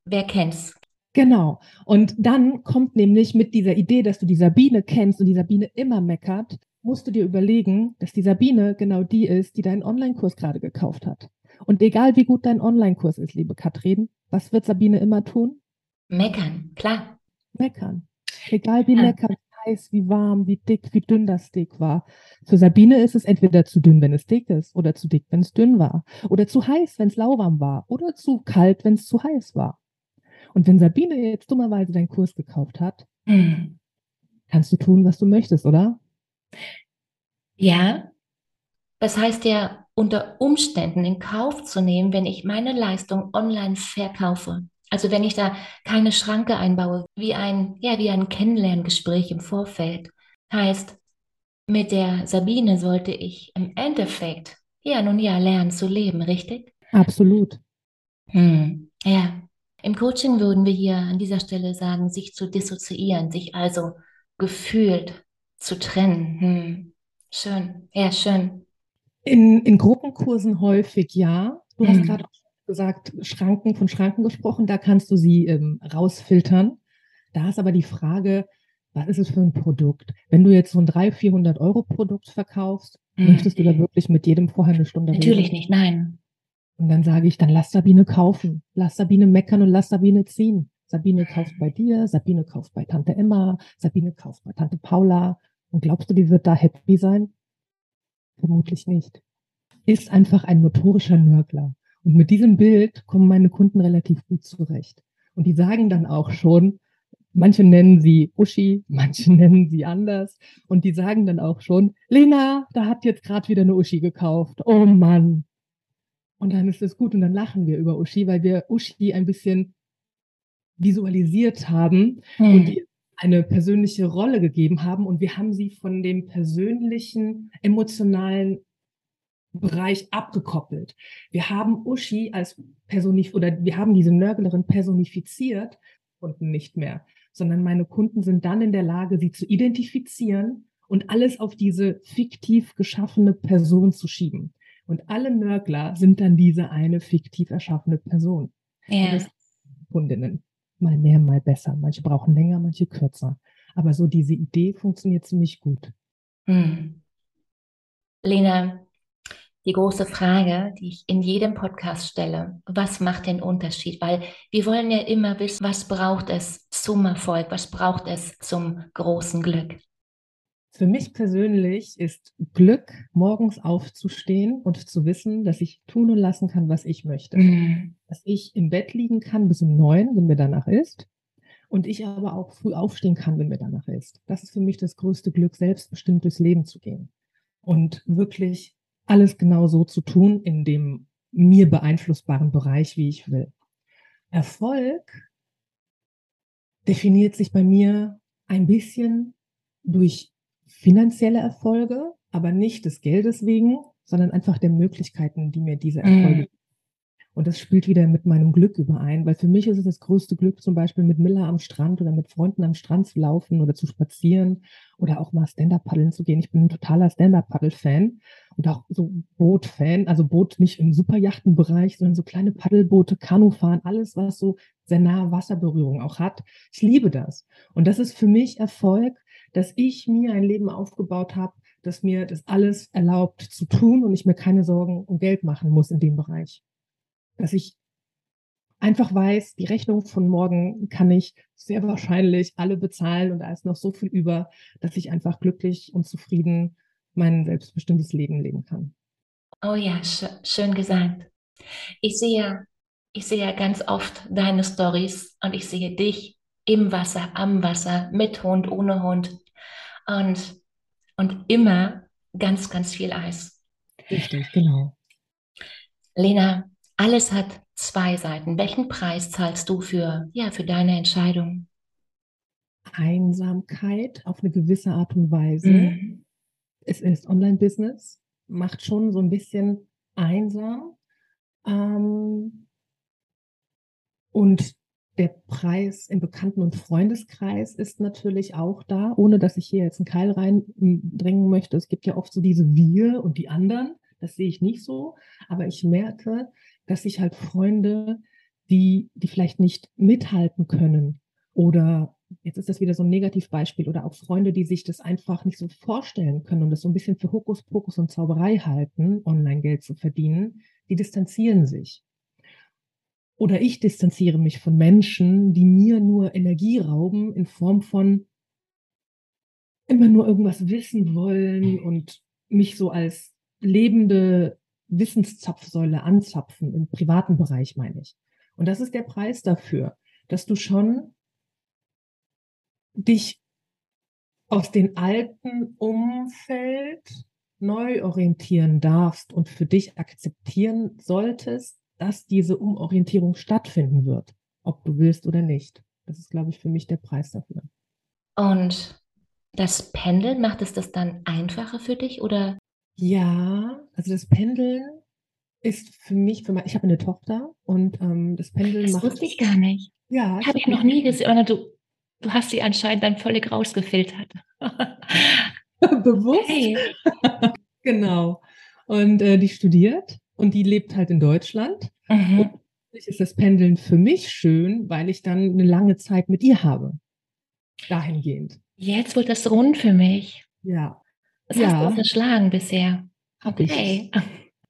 wer kennt's? Genau. Und dann kommt nämlich mit dieser Idee, dass du die Sabine kennst und die Sabine immer meckert, musst du dir überlegen, dass die Sabine genau die ist, die deinen Online-Kurs gerade gekauft hat. Und egal wie gut dein Online-Kurs ist, liebe Katrin, was wird Sabine immer tun? Meckern, klar. Meckern. Egal wie ja. lecker heiß, wie warm, wie dick, wie dünn das Steak war. Für Sabine ist es entweder zu dünn, wenn es dick ist, oder zu dick, wenn es dünn war. Oder zu heiß, wenn es lauwarm war. Oder zu kalt, wenn es zu heiß war. Und wenn Sabine jetzt dummerweise deinen Kurs gekauft hat, hm. kannst du tun, was du möchtest, oder? Ja. Das heißt ja, unter Umständen in Kauf zu nehmen, wenn ich meine Leistung online verkaufe. Also wenn ich da keine Schranke einbaue, wie ein, ja, wie ein Kennenlerngespräch im Vorfeld, heißt, mit der Sabine sollte ich im Endeffekt, ja, nun ja, lernen zu leben, richtig? Absolut. Hm, ja. Im Coaching würden wir hier an dieser Stelle sagen, sich zu dissoziieren, sich also gefühlt zu trennen. Hm. Schön, ja, schön. In, in Gruppenkursen häufig ja. Du hast hm. gerade gesagt, Schranken von Schranken gesprochen, da kannst du sie ähm, rausfiltern. Da ist aber die Frage, was ist es für ein Produkt? Wenn du jetzt so ein 300, 400 Euro Produkt verkaufst, mhm. möchtest du da wirklich mit jedem vorher eine Stunde Natürlich reden? Natürlich nicht, nein. Und dann sage ich, dann lass Sabine kaufen. Lass Sabine meckern und lass Sabine ziehen. Sabine kauft bei dir, Sabine kauft bei Tante Emma, Sabine kauft bei Tante Paula. Und glaubst du, die wird da happy sein? Vermutlich nicht. Ist einfach ein notorischer Nörgler. Und mit diesem Bild kommen meine Kunden relativ gut zurecht. Und die sagen dann auch schon, Manche nennen sie Uschi, manche nennen sie anders. Und die sagen dann auch schon, Lena, da hat jetzt gerade wieder eine Uschi gekauft. Oh Mann. Und dann ist es gut und dann lachen wir über Uschi, weil wir Uschi ein bisschen visualisiert haben hm. und eine persönliche Rolle gegeben haben. Und wir haben sie von dem persönlichen, emotionalen Bereich abgekoppelt. Wir haben Uschi als personif oder wir haben diese Nörglerin personifiziert und nicht mehr sondern meine Kunden sind dann in der Lage, sie zu identifizieren und alles auf diese fiktiv geschaffene Person zu schieben. Und alle Nörgler sind dann diese eine fiktiv erschaffene Person. Ja. Kundinnen. Mal mehr, mal besser. Manche brauchen länger, manche kürzer. Aber so diese Idee funktioniert ziemlich gut. Hm. Lena, die große Frage, die ich in jedem Podcast stelle. Was macht den Unterschied? Weil wir wollen ja immer wissen, was braucht es zum Erfolg? Was braucht es zum großen Glück? Für mich persönlich ist Glück, morgens aufzustehen und zu wissen, dass ich tun und lassen kann, was ich möchte. Mhm. Dass ich im Bett liegen kann bis um neun, wenn mir danach ist. Und ich aber auch früh aufstehen kann, wenn mir danach ist. Das ist für mich das größte Glück, selbstbestimmt durchs Leben zu gehen. Und wirklich alles genau so zu tun in dem mir beeinflussbaren Bereich, wie ich will. Erfolg definiert sich bei mir ein bisschen durch finanzielle Erfolge, aber nicht des Geldes wegen, sondern einfach der Möglichkeiten, die mir diese Erfolge mm. Und das spielt wieder mit meinem Glück überein, weil für mich ist es das größte Glück, zum Beispiel mit Miller am Strand oder mit Freunden am Strand zu laufen oder zu spazieren oder auch mal Stand-Up paddeln zu gehen. Ich bin ein totaler Stand-Up Paddle-Fan und auch so Boot-Fan, also Boot nicht im Superjachtenbereich, sondern so kleine Paddelboote, Kanufahren, alles, was so sehr nahe Wasserberührung auch hat. Ich liebe das. Und das ist für mich Erfolg, dass ich mir ein Leben aufgebaut habe, das mir das alles erlaubt zu tun und ich mir keine Sorgen um Geld machen muss in dem Bereich dass ich einfach weiß, die Rechnung von morgen kann ich sehr wahrscheinlich alle bezahlen und da ist noch so viel über, dass ich einfach glücklich und zufrieden mein selbstbestimmtes Leben leben kann. Oh ja, sch schön gesagt. Ich sehe, ich sehe ganz oft deine Stories und ich sehe dich im Wasser, am Wasser, mit Hund, ohne Hund und, und immer ganz, ganz viel Eis. Richtig, genau. Lena, alles hat zwei Seiten. Welchen Preis zahlst du für, ja, für deine Entscheidung? Einsamkeit auf eine gewisse Art und Weise. Mhm. Es ist Online-Business, macht schon so ein bisschen einsam. Ähm, und der Preis im Bekannten- und Freundeskreis ist natürlich auch da, ohne dass ich hier jetzt einen Keil reindringen möchte. Es gibt ja oft so diese Wir und die anderen. Das sehe ich nicht so. Aber ich merke, dass sich halt Freunde, die, die vielleicht nicht mithalten können oder jetzt ist das wieder so ein Negativbeispiel oder auch Freunde, die sich das einfach nicht so vorstellen können und das so ein bisschen für Hokuspokus und Zauberei halten, Online-Geld zu verdienen, die distanzieren sich. Oder ich distanziere mich von Menschen, die mir nur Energie rauben in Form von immer nur irgendwas wissen wollen und mich so als lebende Wissenszapfsäule anzapfen, im privaten Bereich meine ich. Und das ist der Preis dafür, dass du schon dich aus dem alten Umfeld neu orientieren darfst und für dich akzeptieren solltest, dass diese Umorientierung stattfinden wird, ob du willst oder nicht. Das ist, glaube ich, für mich der Preis dafür. Und das Pendeln, macht es das dann einfacher für dich oder ja, also das Pendeln ist für mich, für mein, ich habe eine Tochter und ähm, das Pendeln das macht. wusste ich gar nicht. Ja. Habe ich noch nie gesehen. Du, du hast sie anscheinend dann völlig rausgefiltert. Bewusst. Hey. genau. Und äh, die studiert und die lebt halt in Deutschland. Mhm. Und ist das Pendeln für mich schön, weil ich dann eine lange Zeit mit ihr habe. Dahingehend. Jetzt wird das rund für mich. Ja. Das ja. hast du verschlagen bisher. Okay.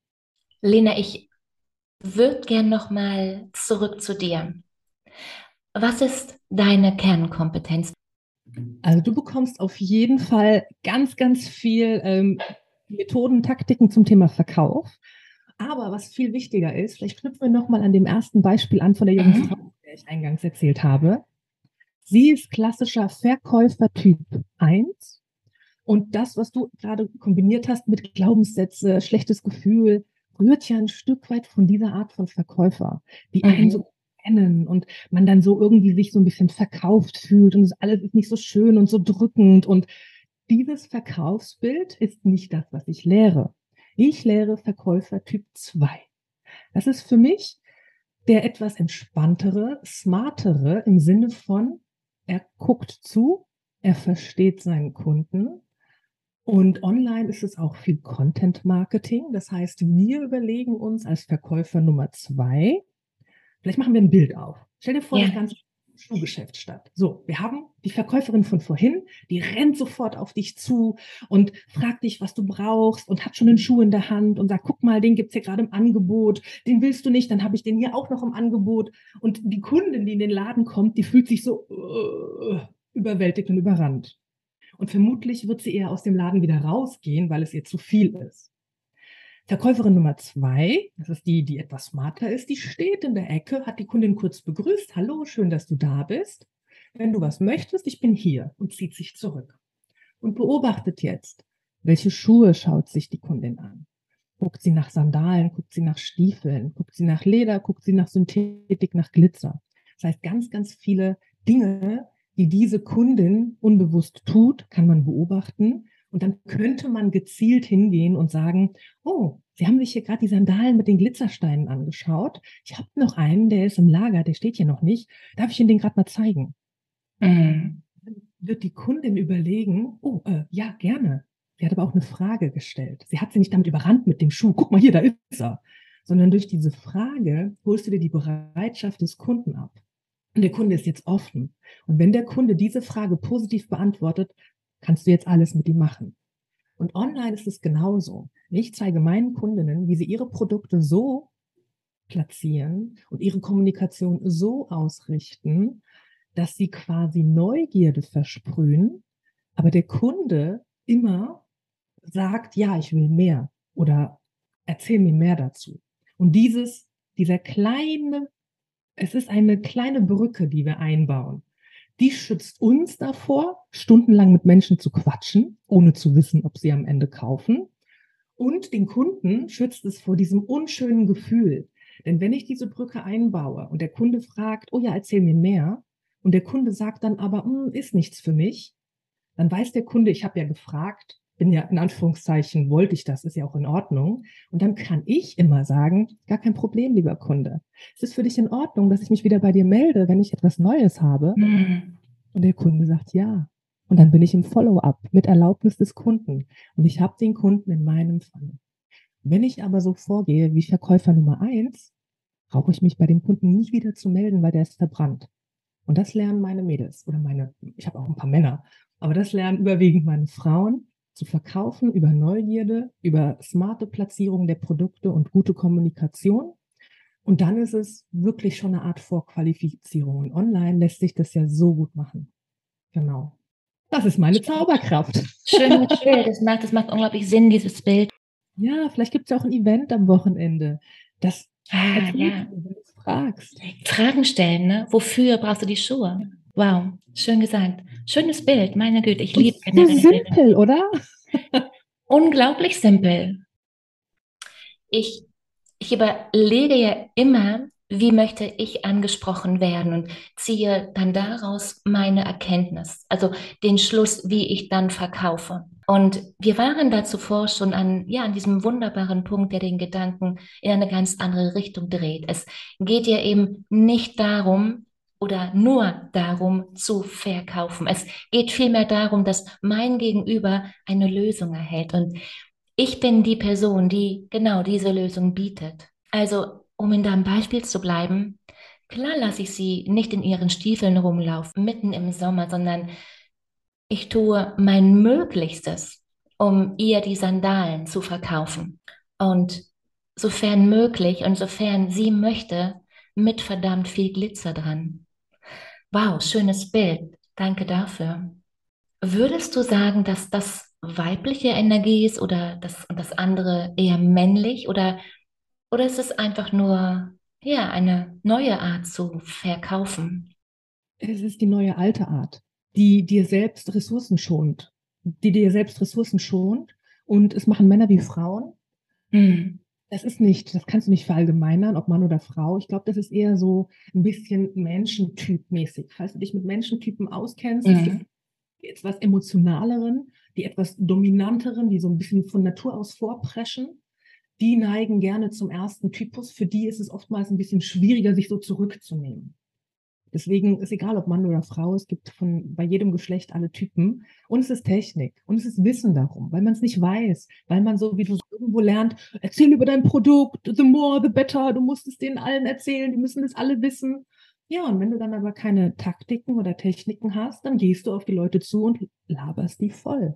Lena, ich würde gern noch mal zurück zu dir. Was ist deine Kernkompetenz? Also du bekommst auf jeden Fall ganz, ganz viel ähm, Methoden, Taktiken zum Thema Verkauf. Aber was viel wichtiger ist, vielleicht knüpfen wir nochmal an dem ersten Beispiel an von der jungen mhm. Frau, der ich eingangs erzählt habe. Sie ist klassischer Verkäufer-Typ 1. Und das, was du gerade kombiniert hast mit Glaubenssätze, schlechtes Gefühl, rührt ja ein Stück weit von dieser Art von Verkäufer, die mhm. einen so kennen und man dann so irgendwie sich so ein bisschen verkauft fühlt und alles ist nicht so schön und so drückend. Und dieses Verkaufsbild ist nicht das, was ich lehre. Ich lehre Verkäufer Typ 2. Das ist für mich der etwas entspanntere, smartere im Sinne von, er guckt zu, er versteht seinen Kunden. Und online ist es auch viel Content Marketing. Das heißt, wir überlegen uns als Verkäufer Nummer zwei, Vielleicht machen wir ein Bild auf. Stell dir vor, ja. das ganze Schuhgeschäft statt. So, wir haben die Verkäuferin von vorhin, die rennt sofort auf dich zu und fragt dich, was du brauchst und hat schon einen Schuh in der Hand und sagt, guck mal, den gibt's hier gerade im Angebot, den willst du nicht, dann habe ich den hier auch noch im Angebot. Und die Kundin, die in den Laden kommt, die fühlt sich so uh, überwältigt und überrannt. Und vermutlich wird sie eher aus dem Laden wieder rausgehen, weil es ihr zu viel ist. Verkäuferin Nummer zwei, das ist die, die etwas smarter ist, die steht in der Ecke, hat die Kundin kurz begrüßt. Hallo, schön, dass du da bist. Wenn du was möchtest, ich bin hier und zieht sich zurück. Und beobachtet jetzt, welche Schuhe schaut sich die Kundin an. Guckt sie nach Sandalen, guckt sie nach Stiefeln, guckt sie nach Leder, guckt sie nach Synthetik, nach Glitzer. Das heißt, ganz, ganz viele Dinge, die diese Kundin unbewusst tut, kann man beobachten und dann könnte man gezielt hingehen und sagen, oh, Sie haben sich hier gerade die Sandalen mit den Glitzersteinen angeschaut. Ich habe noch einen, der ist im Lager, der steht hier noch nicht. Darf ich Ihnen den gerade mal zeigen? Mhm. Dann wird die Kundin überlegen, oh, äh, ja, gerne. Sie hat aber auch eine Frage gestellt. Sie hat sie nicht damit überrannt mit dem Schuh. Guck mal hier, da ist er. Sondern durch diese Frage holst du dir die Bereitschaft des Kunden ab. Und der Kunde ist jetzt offen. Und wenn der Kunde diese Frage positiv beantwortet, kannst du jetzt alles mit ihm machen. Und online ist es genauso. Ich zeige meinen Kundinnen, wie sie ihre Produkte so platzieren und ihre Kommunikation so ausrichten, dass sie quasi Neugierde versprühen, aber der Kunde immer sagt, ja, ich will mehr oder erzähl mir mehr dazu. Und dieses, dieser kleine, es ist eine kleine Brücke, die wir einbauen die schützt uns davor, stundenlang mit Menschen zu quatschen, ohne zu wissen, ob sie am Ende kaufen. Und den Kunden schützt es vor diesem unschönen Gefühl. Denn wenn ich diese Brücke einbaue und der Kunde fragt, oh ja, erzähl mir mehr, und der Kunde sagt dann aber, hm, ist nichts für mich, dann weiß der Kunde, ich habe ja gefragt, bin ja in Anführungszeichen, wollte ich das, ist ja auch in Ordnung. Und dann kann ich immer sagen, gar kein Problem, lieber Kunde. Es ist für dich in Ordnung, dass ich mich wieder bei dir melde, wenn ich etwas Neues habe. Mhm. Und der Kunde sagt ja. Und dann bin ich im Follow-up mit Erlaubnis des Kunden. Und ich habe den Kunden in meinem Fall. Wenn ich aber so vorgehe wie Verkäufer Nummer eins, brauche ich mich bei dem Kunden nicht wieder zu melden, weil der ist verbrannt. Und das lernen meine Mädels oder meine, ich habe auch ein paar Männer, aber das lernen überwiegend meine Frauen zu verkaufen über Neugierde, über smarte Platzierung der Produkte und gute Kommunikation. Und dann ist es wirklich schon eine Art Vorqualifizierung. Und online lässt sich das ja so gut machen. Genau. Das ist meine Zauberkraft. Schönes Bild. Das macht, das macht unglaublich Sinn, dieses Bild. Ja, vielleicht gibt es ja auch ein Event am Wochenende. Das ah, ja. wenn du fragst. Fragen stellen, ne? Wofür brauchst du die Schuhe? Wow, schön gesagt. Schönes Bild, meine Güte, ich liebe es. So simpel, oder? Unglaublich simpel. Ich, ich überlege ja immer, wie möchte ich angesprochen werden und ziehe dann daraus meine Erkenntnis, also den Schluss, wie ich dann verkaufe. Und wir waren da zuvor schon an, ja, an diesem wunderbaren Punkt, der den Gedanken in eine ganz andere Richtung dreht. Es geht ja eben nicht darum, oder nur darum zu verkaufen. Es geht vielmehr darum, dass mein Gegenüber eine Lösung erhält und ich bin die Person, die genau diese Lösung bietet. Also, um in deinem Beispiel zu bleiben, klar lasse ich sie nicht in ihren Stiefeln rumlaufen, mitten im Sommer, sondern ich tue mein Möglichstes, um ihr die Sandalen zu verkaufen. Und sofern möglich und sofern sie möchte, mit verdammt viel Glitzer dran. Wow, schönes Bild. Danke dafür. Würdest du sagen, dass das weibliche Energie ist oder das, das andere eher männlich oder, oder ist es einfach nur ja, eine neue Art zu verkaufen? Es ist die neue alte Art, die dir selbst Ressourcen schont, die dir selbst Ressourcen schont und es machen Männer wie Frauen. Mhm. Das ist nicht, das kannst du nicht verallgemeinern, ob Mann oder Frau. Ich glaube, das ist eher so ein bisschen Menschentypmäßig. Falls du dich mit Menschentypen auskennst, mhm. es gibt etwas emotionaleren, die etwas dominanteren, die so ein bisschen von Natur aus vorpreschen. Die neigen gerne zum ersten Typus. Für die ist es oftmals ein bisschen schwieriger, sich so zurückzunehmen. Deswegen ist egal, ob Mann oder Frau, es gibt von bei jedem Geschlecht alle Typen. Und es ist Technik und es ist Wissen darum, weil man es nicht weiß, weil man so, wie du irgendwo lernt, erzähl über dein Produkt, the more, the better, du musst es denen allen erzählen, die müssen es alle wissen. Ja, und wenn du dann aber keine Taktiken oder Techniken hast, dann gehst du auf die Leute zu und laberst die voll.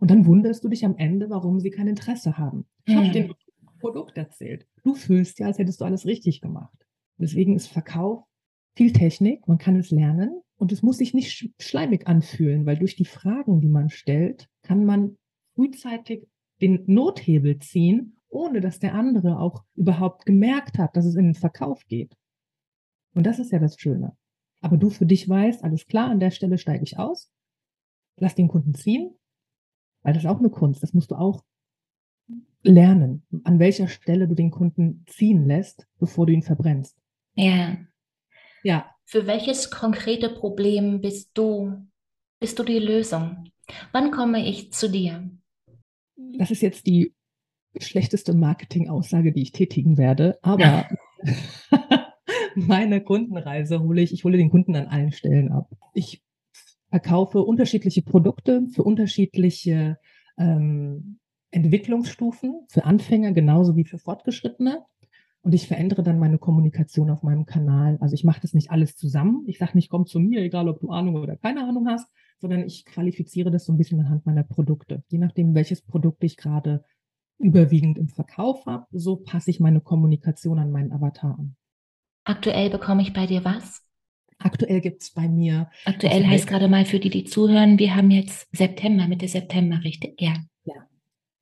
Und dann wunderst du dich am Ende, warum sie kein Interesse haben. Ich hm. habe dir Produkt erzählt. Du fühlst ja, als hättest du alles richtig gemacht. Deswegen ist Verkauf viel Technik, man kann es lernen und es muss sich nicht schleimig anfühlen, weil durch die Fragen, die man stellt, kann man frühzeitig den Nothebel ziehen, ohne dass der andere auch überhaupt gemerkt hat, dass es in den Verkauf geht. Und das ist ja das Schöne. Aber du für dich weißt, alles klar, an der Stelle steige ich aus, lass den Kunden ziehen, weil das ist auch eine Kunst, das musst du auch lernen, an welcher Stelle du den Kunden ziehen lässt, bevor du ihn verbrennst. Ja. Ja. Für welches konkrete Problem bist du, bist du die Lösung? Wann komme ich zu dir? Das ist jetzt die schlechteste Marketing-Aussage, die ich tätigen werde, aber meine Kundenreise hole ich, ich hole den Kunden an allen Stellen ab. Ich verkaufe unterschiedliche Produkte für unterschiedliche ähm, Entwicklungsstufen, für Anfänger genauso wie für Fortgeschrittene. Und ich verändere dann meine Kommunikation auf meinem Kanal. Also ich mache das nicht alles zusammen. Ich sage nicht, komm zu mir, egal ob du Ahnung oder keine Ahnung hast, sondern ich qualifiziere das so ein bisschen anhand meiner Produkte. Je nachdem, welches Produkt ich gerade überwiegend im Verkauf habe, so passe ich meine Kommunikation an meinen Avatar an. Aktuell bekomme ich bei dir was? Aktuell gibt es bei mir. Aktuell heißt gerade mal für die, die zuhören, wir haben jetzt September, Mitte September, richtig? Ja. Ja.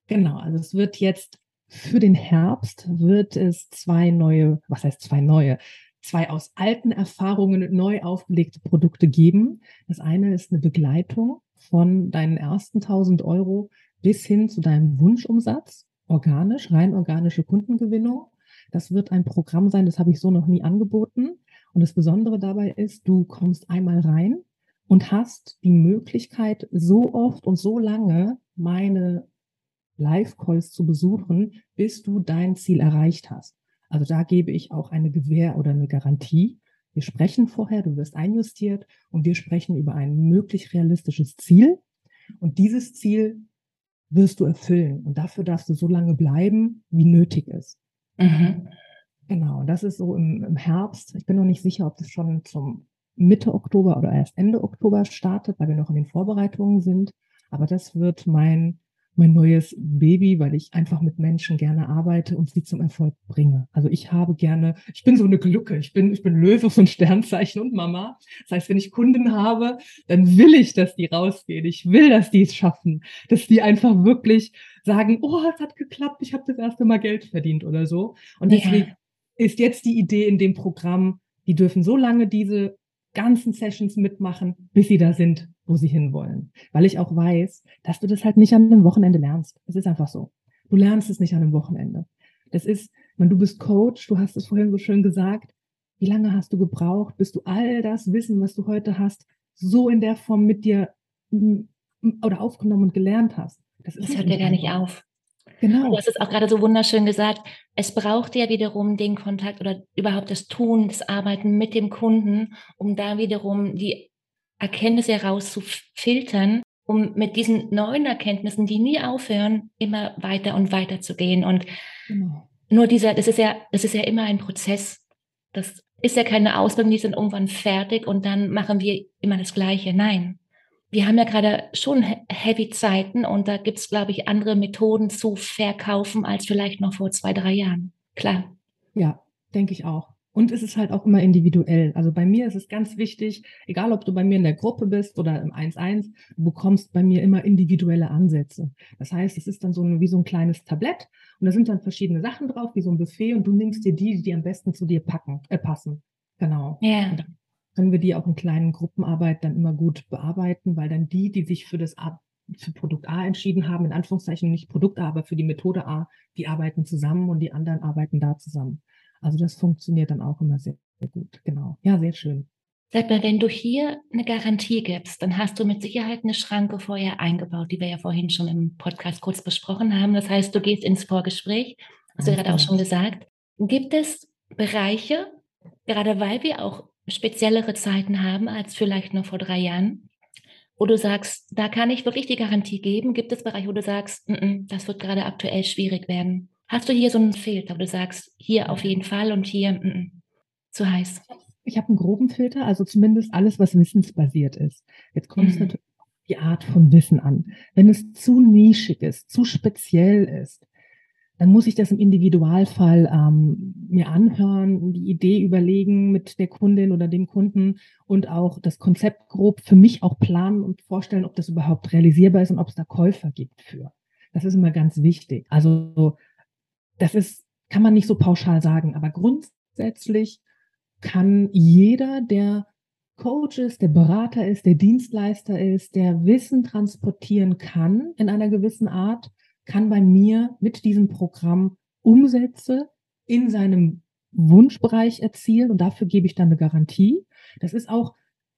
Genau, also es wird jetzt für den Herbst wird es zwei neue, was heißt zwei neue, zwei aus alten Erfahrungen neu aufgelegte Produkte geben. Das eine ist eine Begleitung von deinen ersten 1000 Euro bis hin zu deinem Wunschumsatz, organisch, rein organische Kundengewinnung. Das wird ein Programm sein, das habe ich so noch nie angeboten. Und das Besondere dabei ist, du kommst einmal rein und hast die Möglichkeit, so oft und so lange meine Live-Calls zu besuchen, bis du dein Ziel erreicht hast. Also da gebe ich auch eine Gewähr oder eine Garantie. Wir sprechen vorher, du wirst einjustiert und wir sprechen über ein möglich realistisches Ziel. Und dieses Ziel wirst du erfüllen. Und dafür darfst du so lange bleiben, wie nötig ist. Mhm. Genau, das ist so im, im Herbst. Ich bin noch nicht sicher, ob das schon zum Mitte Oktober oder erst Ende Oktober startet, weil wir noch in den Vorbereitungen sind. Aber das wird mein mein neues Baby, weil ich einfach mit Menschen gerne arbeite und sie zum Erfolg bringe. Also ich habe gerne, ich bin so eine Glucke, ich bin, ich bin Löwe von Sternzeichen und Mama. Das heißt, wenn ich Kunden habe, dann will ich, dass die rausgehen. Ich will, dass die es schaffen, dass die einfach wirklich sagen, oh, es hat geklappt, ich habe das erste Mal Geld verdient oder so. Und deswegen ja. ist jetzt die Idee in dem Programm, die dürfen so lange diese ganzen Sessions mitmachen, bis sie da sind, wo sie hinwollen. Weil ich auch weiß, dass du das halt nicht an einem Wochenende lernst. Es ist einfach so. Du lernst es nicht an einem Wochenende. Das ist, wenn du bist Coach, du hast es vorhin so schön gesagt, wie lange hast du gebraucht, bis du all das Wissen, was du heute hast, so in der Form mit dir oder aufgenommen und gelernt hast. Das, das hört ja gar nicht auf. Genau. Du hast es auch gerade so wunderschön gesagt. Es braucht ja wiederum den Kontakt oder überhaupt das Tun, das Arbeiten mit dem Kunden, um da wiederum die Erkenntnisse herauszufiltern, um mit diesen neuen Erkenntnissen, die nie aufhören, immer weiter und weiter zu gehen. Und genau. nur dieser, das ist ja, das ist ja immer ein Prozess. Das ist ja keine Ausbildung, die sind irgendwann fertig und dann machen wir immer das Gleiche. Nein wir haben ja gerade schon heavy Zeiten und da gibt es, glaube ich, andere Methoden zu verkaufen als vielleicht noch vor zwei, drei Jahren. Klar. Ja, denke ich auch. Und es ist halt auch immer individuell. Also bei mir ist es ganz wichtig, egal ob du bei mir in der Gruppe bist oder im 1-1, du bekommst bei mir immer individuelle Ansätze. Das heißt, es ist dann so ein, wie so ein kleines Tablett und da sind dann verschiedene Sachen drauf, wie so ein Buffet und du nimmst dir die, die am besten zu dir packen, äh, passen. Genau. Ja. Und können wir die auch in kleinen Gruppenarbeit dann immer gut bearbeiten, weil dann die, die sich für das für Produkt A entschieden haben, in Anführungszeichen nicht Produkt A, aber für die Methode A, die arbeiten zusammen und die anderen arbeiten da zusammen. Also das funktioniert dann auch immer sehr, sehr gut. Genau. Ja, sehr schön. Sag mal, wenn du hier eine Garantie gibst, dann hast du mit Sicherheit eine Schranke vorher eingebaut, die wir ja vorhin schon im Podcast kurz besprochen haben. Das heißt, du gehst ins Vorgespräch, hast du gerade auch schon gesagt. Gibt es Bereiche, gerade weil wir auch speziellere Zeiten haben als vielleicht noch vor drei Jahren, wo du sagst, da kann ich wirklich die Garantie geben? Gibt es Bereiche, wo du sagst, n -n, das wird gerade aktuell schwierig werden? Hast du hier so einen Filter, wo du sagst, hier auf jeden Fall und hier n zu heiß? Ich habe einen groben Filter, also zumindest alles, was wissensbasiert ist. Jetzt kommt mhm. es natürlich auf die Art von Wissen an. Wenn es zu nischig ist, zu speziell ist, dann muss ich das im Individualfall ähm, mir anhören, die Idee überlegen mit der Kundin oder dem Kunden und auch das Konzept grob für mich auch planen und vorstellen, ob das überhaupt realisierbar ist und ob es da Käufer gibt für. Das ist immer ganz wichtig. Also das ist, kann man nicht so pauschal sagen, aber grundsätzlich kann jeder, der Coach ist, der Berater ist, der Dienstleister ist, der Wissen transportieren kann in einer gewissen Art, kann bei mir mit diesem Programm Umsätze in seinem Wunschbereich erzielen und dafür gebe ich dann eine Garantie. Das ist auch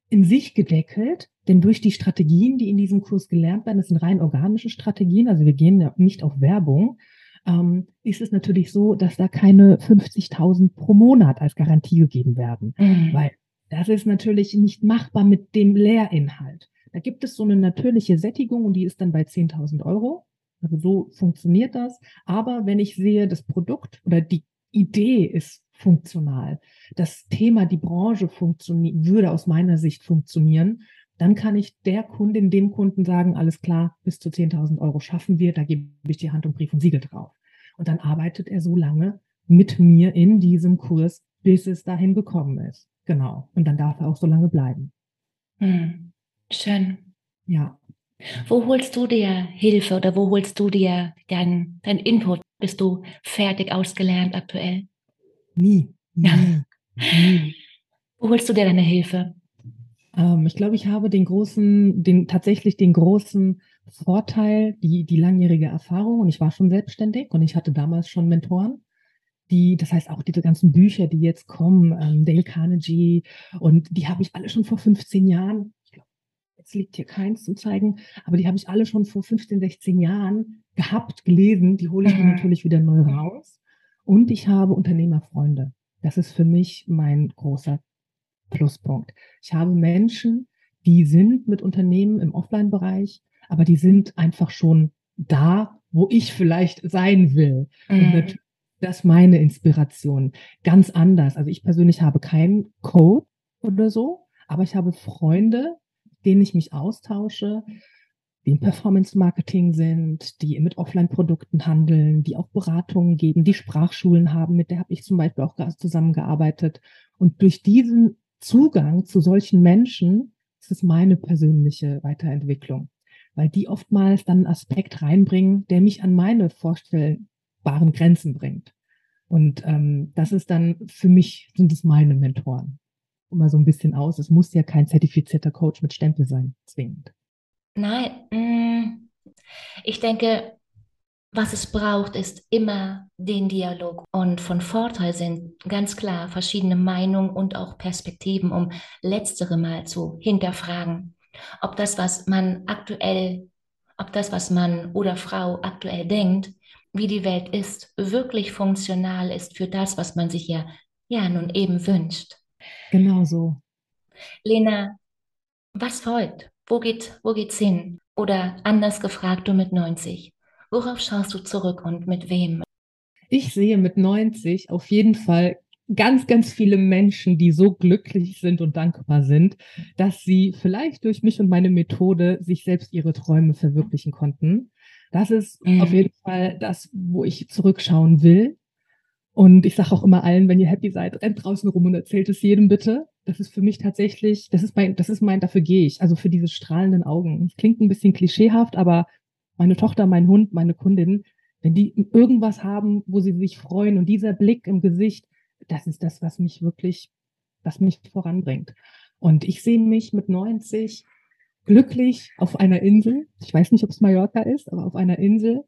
in sich gedeckelt, denn durch die Strategien, die in diesem Kurs gelernt werden, das sind rein organische Strategien, also wir gehen ja nicht auf Werbung, ähm, ist es natürlich so, dass da keine 50.000 pro Monat als Garantie gegeben werden, mhm. weil das ist natürlich nicht machbar mit dem Lehrinhalt. Da gibt es so eine natürliche Sättigung und die ist dann bei 10.000 Euro. Also so funktioniert das. Aber wenn ich sehe, das Produkt oder die Idee ist funktional, das Thema, die Branche funktioniert, würde aus meiner Sicht funktionieren, dann kann ich der Kundin, dem Kunden sagen, alles klar, bis zu 10.000 Euro schaffen wir, da gebe ich die Hand und Brief und Siegel drauf. Und dann arbeitet er so lange mit mir in diesem Kurs, bis es dahin gekommen ist. Genau. Und dann darf er auch so lange bleiben. Hm. Schön. Ja. Wo holst du dir Hilfe oder wo holst du dir dein, dein Input? Bist du fertig ausgelernt aktuell? Nie. Nie. nie. Wo holst du dir deine Hilfe? Ähm, ich glaube, ich habe den großen, den, tatsächlich den großen Vorteil, die, die langjährige Erfahrung und ich war schon selbstständig und ich hatte damals schon Mentoren die, das heißt auch diese ganzen Bücher, die jetzt kommen, ähm, Dale Carnegie und die habe ich alle schon vor 15 Jahren jetzt liegt hier keins zu zeigen, aber die habe ich alle schon vor 15, 16 Jahren gehabt, gelesen. Die hole ich mir mhm. natürlich wieder neu raus. Und ich habe Unternehmerfreunde. Das ist für mich mein großer Pluspunkt. Ich habe Menschen, die sind mit Unternehmen im Offline-Bereich, aber die sind einfach schon da, wo ich vielleicht sein will. Mhm. Das ist meine Inspiration. Ganz anders. Also ich persönlich habe keinen Code oder so, aber ich habe Freunde, denen ich mich austausche, die im Performance-Marketing sind, die mit Offline-Produkten handeln, die auch Beratungen geben, die Sprachschulen haben, mit der habe ich zum Beispiel auch zusammengearbeitet. Und durch diesen Zugang zu solchen Menschen ist es meine persönliche Weiterentwicklung, weil die oftmals dann einen Aspekt reinbringen, der mich an meine vorstellbaren Grenzen bringt. Und ähm, das ist dann für mich, sind es meine Mentoren immer so ein bisschen aus. Es muss ja kein zertifizierter Coach mit Stempel sein, zwingend. Nein, mm, ich denke, was es braucht, ist immer den Dialog. Und von Vorteil sind ganz klar verschiedene Meinungen und auch Perspektiven, um letztere mal zu hinterfragen. Ob das, was man aktuell, ob das, was Mann oder Frau aktuell denkt, wie die Welt ist, wirklich funktional ist für das, was man sich ja, ja nun eben wünscht. Genau so. Lena, was folgt? Wo geht, wo geht's hin? Oder anders gefragt, du mit 90. Worauf schaust du zurück und mit wem? Ich sehe mit 90 auf jeden Fall ganz, ganz viele Menschen, die so glücklich sind und dankbar sind, dass sie vielleicht durch mich und meine Methode sich selbst ihre Träume verwirklichen konnten. Das ist mhm. auf jeden Fall das, wo ich zurückschauen will. Und ich sage auch immer allen, wenn ihr happy seid, rennt draußen rum und erzählt es jedem bitte. Das ist für mich tatsächlich, das ist mein, das ist mein, dafür gehe ich. Also für diese strahlenden Augen. Es klingt ein bisschen klischeehaft, aber meine Tochter, mein Hund, meine Kundin, wenn die irgendwas haben, wo sie sich freuen und dieser Blick im Gesicht, das ist das, was mich wirklich, was mich voranbringt. Und ich sehe mich mit 90 glücklich auf einer Insel. Ich weiß nicht, ob es Mallorca ist, aber auf einer Insel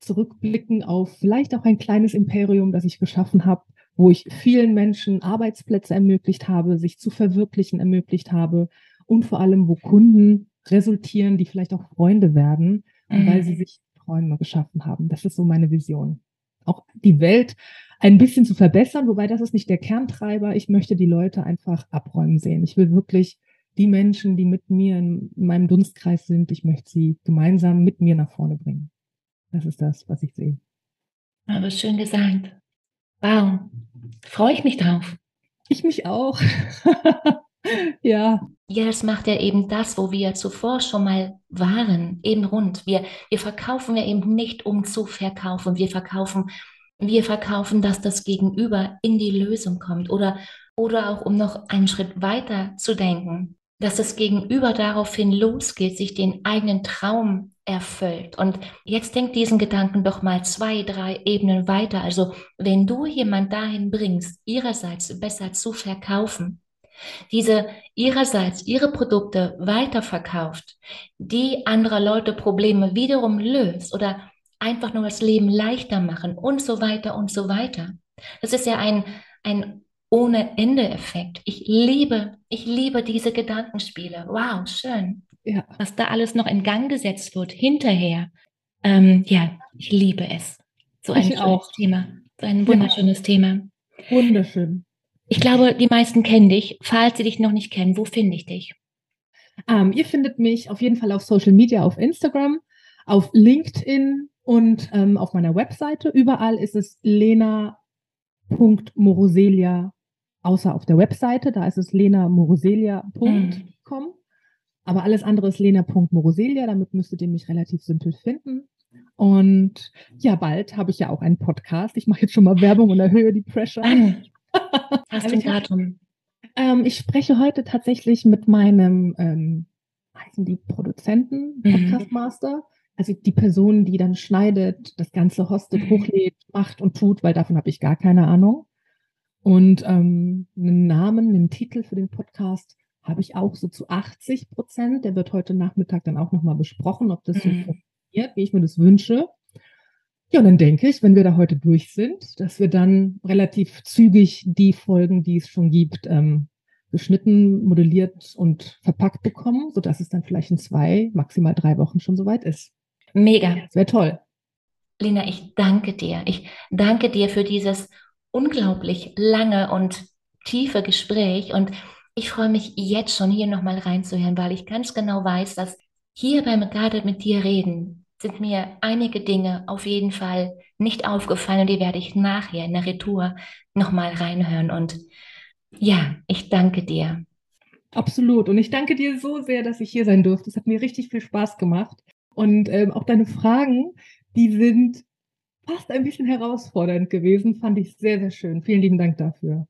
zurückblicken auf vielleicht auch ein kleines Imperium, das ich geschaffen habe, wo ich vielen Menschen Arbeitsplätze ermöglicht habe, sich zu verwirklichen ermöglicht habe und vor allem, wo Kunden resultieren, die vielleicht auch Freunde werden, mhm. weil sie sich Träume geschaffen haben. Das ist so meine Vision. Auch die Welt ein bisschen zu verbessern, wobei das ist nicht der Kerntreiber. Ich möchte die Leute einfach abräumen sehen. Ich will wirklich die Menschen, die mit mir in meinem Dunstkreis sind, ich möchte sie gemeinsam mit mir nach vorne bringen. Das ist das, was ich sehe. Aber schön gesagt. Wow. Freue ich mich drauf. Ich mich auch. ja. Ja, das macht ja eben das, wo wir zuvor schon mal waren, eben rund. Wir, wir verkaufen ja eben nicht, um zu verkaufen. Wir verkaufen, wir verkaufen, dass das Gegenüber in die Lösung kommt oder, oder auch um noch einen Schritt weiter zu denken, dass das Gegenüber daraufhin losgeht, sich den eigenen Traum erfüllt. Und jetzt denk diesen Gedanken doch mal zwei, drei Ebenen weiter. Also wenn du jemand dahin bringst, ihrerseits besser zu verkaufen, diese ihrerseits ihre Produkte weiterverkauft, die anderer Leute Probleme wiederum löst oder einfach nur das Leben leichter machen und so weiter und so weiter. Das ist ja ein, ein ohne Ende Effekt. Ich liebe, ich liebe diese Gedankenspiele. Wow, schön ja. was da alles noch in Gang gesetzt wird hinterher. Ähm, ja, ich liebe es. So ein ich auch. Thema. So ein wunderschönes ja. Thema. Wunderschön. Ich glaube, die meisten kennen dich. Falls sie dich noch nicht kennen, wo finde ich dich? Ähm, ihr findet mich auf jeden Fall auf Social Media, auf Instagram, auf LinkedIn und ähm, auf meiner Webseite. Überall ist es lena.moroselia, außer auf der Webseite, da ist es lenamoroselia.com. Mhm. Aber alles andere ist lena.moroselia, damit müsstet ihr mich relativ simpel finden. Und ja, bald habe ich ja auch einen Podcast. Ich mache jetzt schon mal Werbung und erhöhe die Pressure. Hast du ein Datum? Ähm, ich spreche heute tatsächlich mit meinem, ähm, heißen die Produzenten, mhm. Podcast Master. Also die Person, die dann schneidet, das Ganze hostet, mhm. hochlädt, macht und tut, weil davon habe ich gar keine Ahnung. Und ähm, einen Namen, einen Titel für den Podcast habe ich auch so zu 80 Prozent. Der wird heute Nachmittag dann auch nochmal besprochen, ob das so mhm. funktioniert, wie ich mir das wünsche. Ja, und dann denke ich, wenn wir da heute durch sind, dass wir dann relativ zügig die Folgen, die es schon gibt, ähm, geschnitten, modelliert und verpackt bekommen, sodass es dann vielleicht in zwei, maximal drei Wochen schon soweit ist. Mega. Das wäre toll. Lena, ich danke dir. Ich danke dir für dieses unglaublich lange und tiefe Gespräch und ich freue mich jetzt schon hier nochmal reinzuhören, weil ich ganz genau weiß, dass hier beim gerade mit dir reden sind mir einige Dinge auf jeden Fall nicht aufgefallen und die werde ich nachher in der Retour nochmal reinhören. Und ja, ich danke dir. Absolut. Und ich danke dir so sehr, dass ich hier sein durfte. Es hat mir richtig viel Spaß gemacht. Und ähm, auch deine Fragen, die sind fast ein bisschen herausfordernd gewesen, fand ich sehr, sehr schön. Vielen lieben Dank dafür.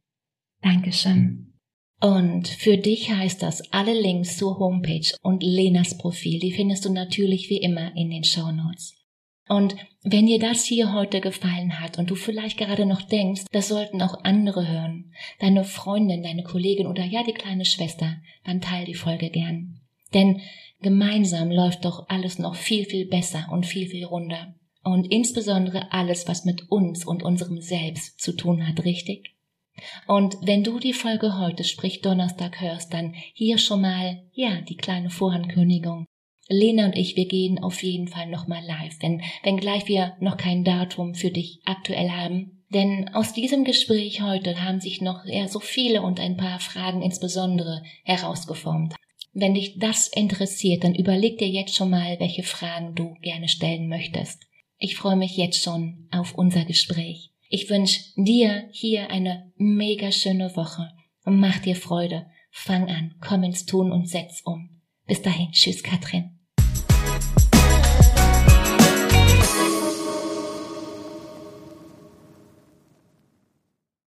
Dankeschön. Und für dich heißt das alle Links zur Homepage und Lenas Profil, die findest du natürlich wie immer in den Show Notes. Und wenn dir das hier heute gefallen hat und du vielleicht gerade noch denkst, das sollten auch andere hören, deine Freundin, deine Kollegin oder ja die kleine Schwester, dann teil die Folge gern. Denn gemeinsam läuft doch alles noch viel, viel besser und viel, viel runder. Und insbesondere alles, was mit uns und unserem Selbst zu tun hat, richtig? Und wenn du die Folge heute, sprich Donnerstag, hörst, dann hier schon mal, ja, die kleine Vorankündigung. Lena und ich, wir gehen auf jeden Fall nochmal live, wenn, wenn gleich wir noch kein Datum für dich aktuell haben. Denn aus diesem Gespräch heute haben sich noch eher so viele und ein paar Fragen insbesondere herausgeformt. Wenn dich das interessiert, dann überleg dir jetzt schon mal, welche Fragen du gerne stellen möchtest. Ich freue mich jetzt schon auf unser Gespräch. Ich wünsche dir hier eine mega schöne Woche mach dir Freude. Fang an, komm ins Tun und setz um. Bis dahin, tschüss, Katrin.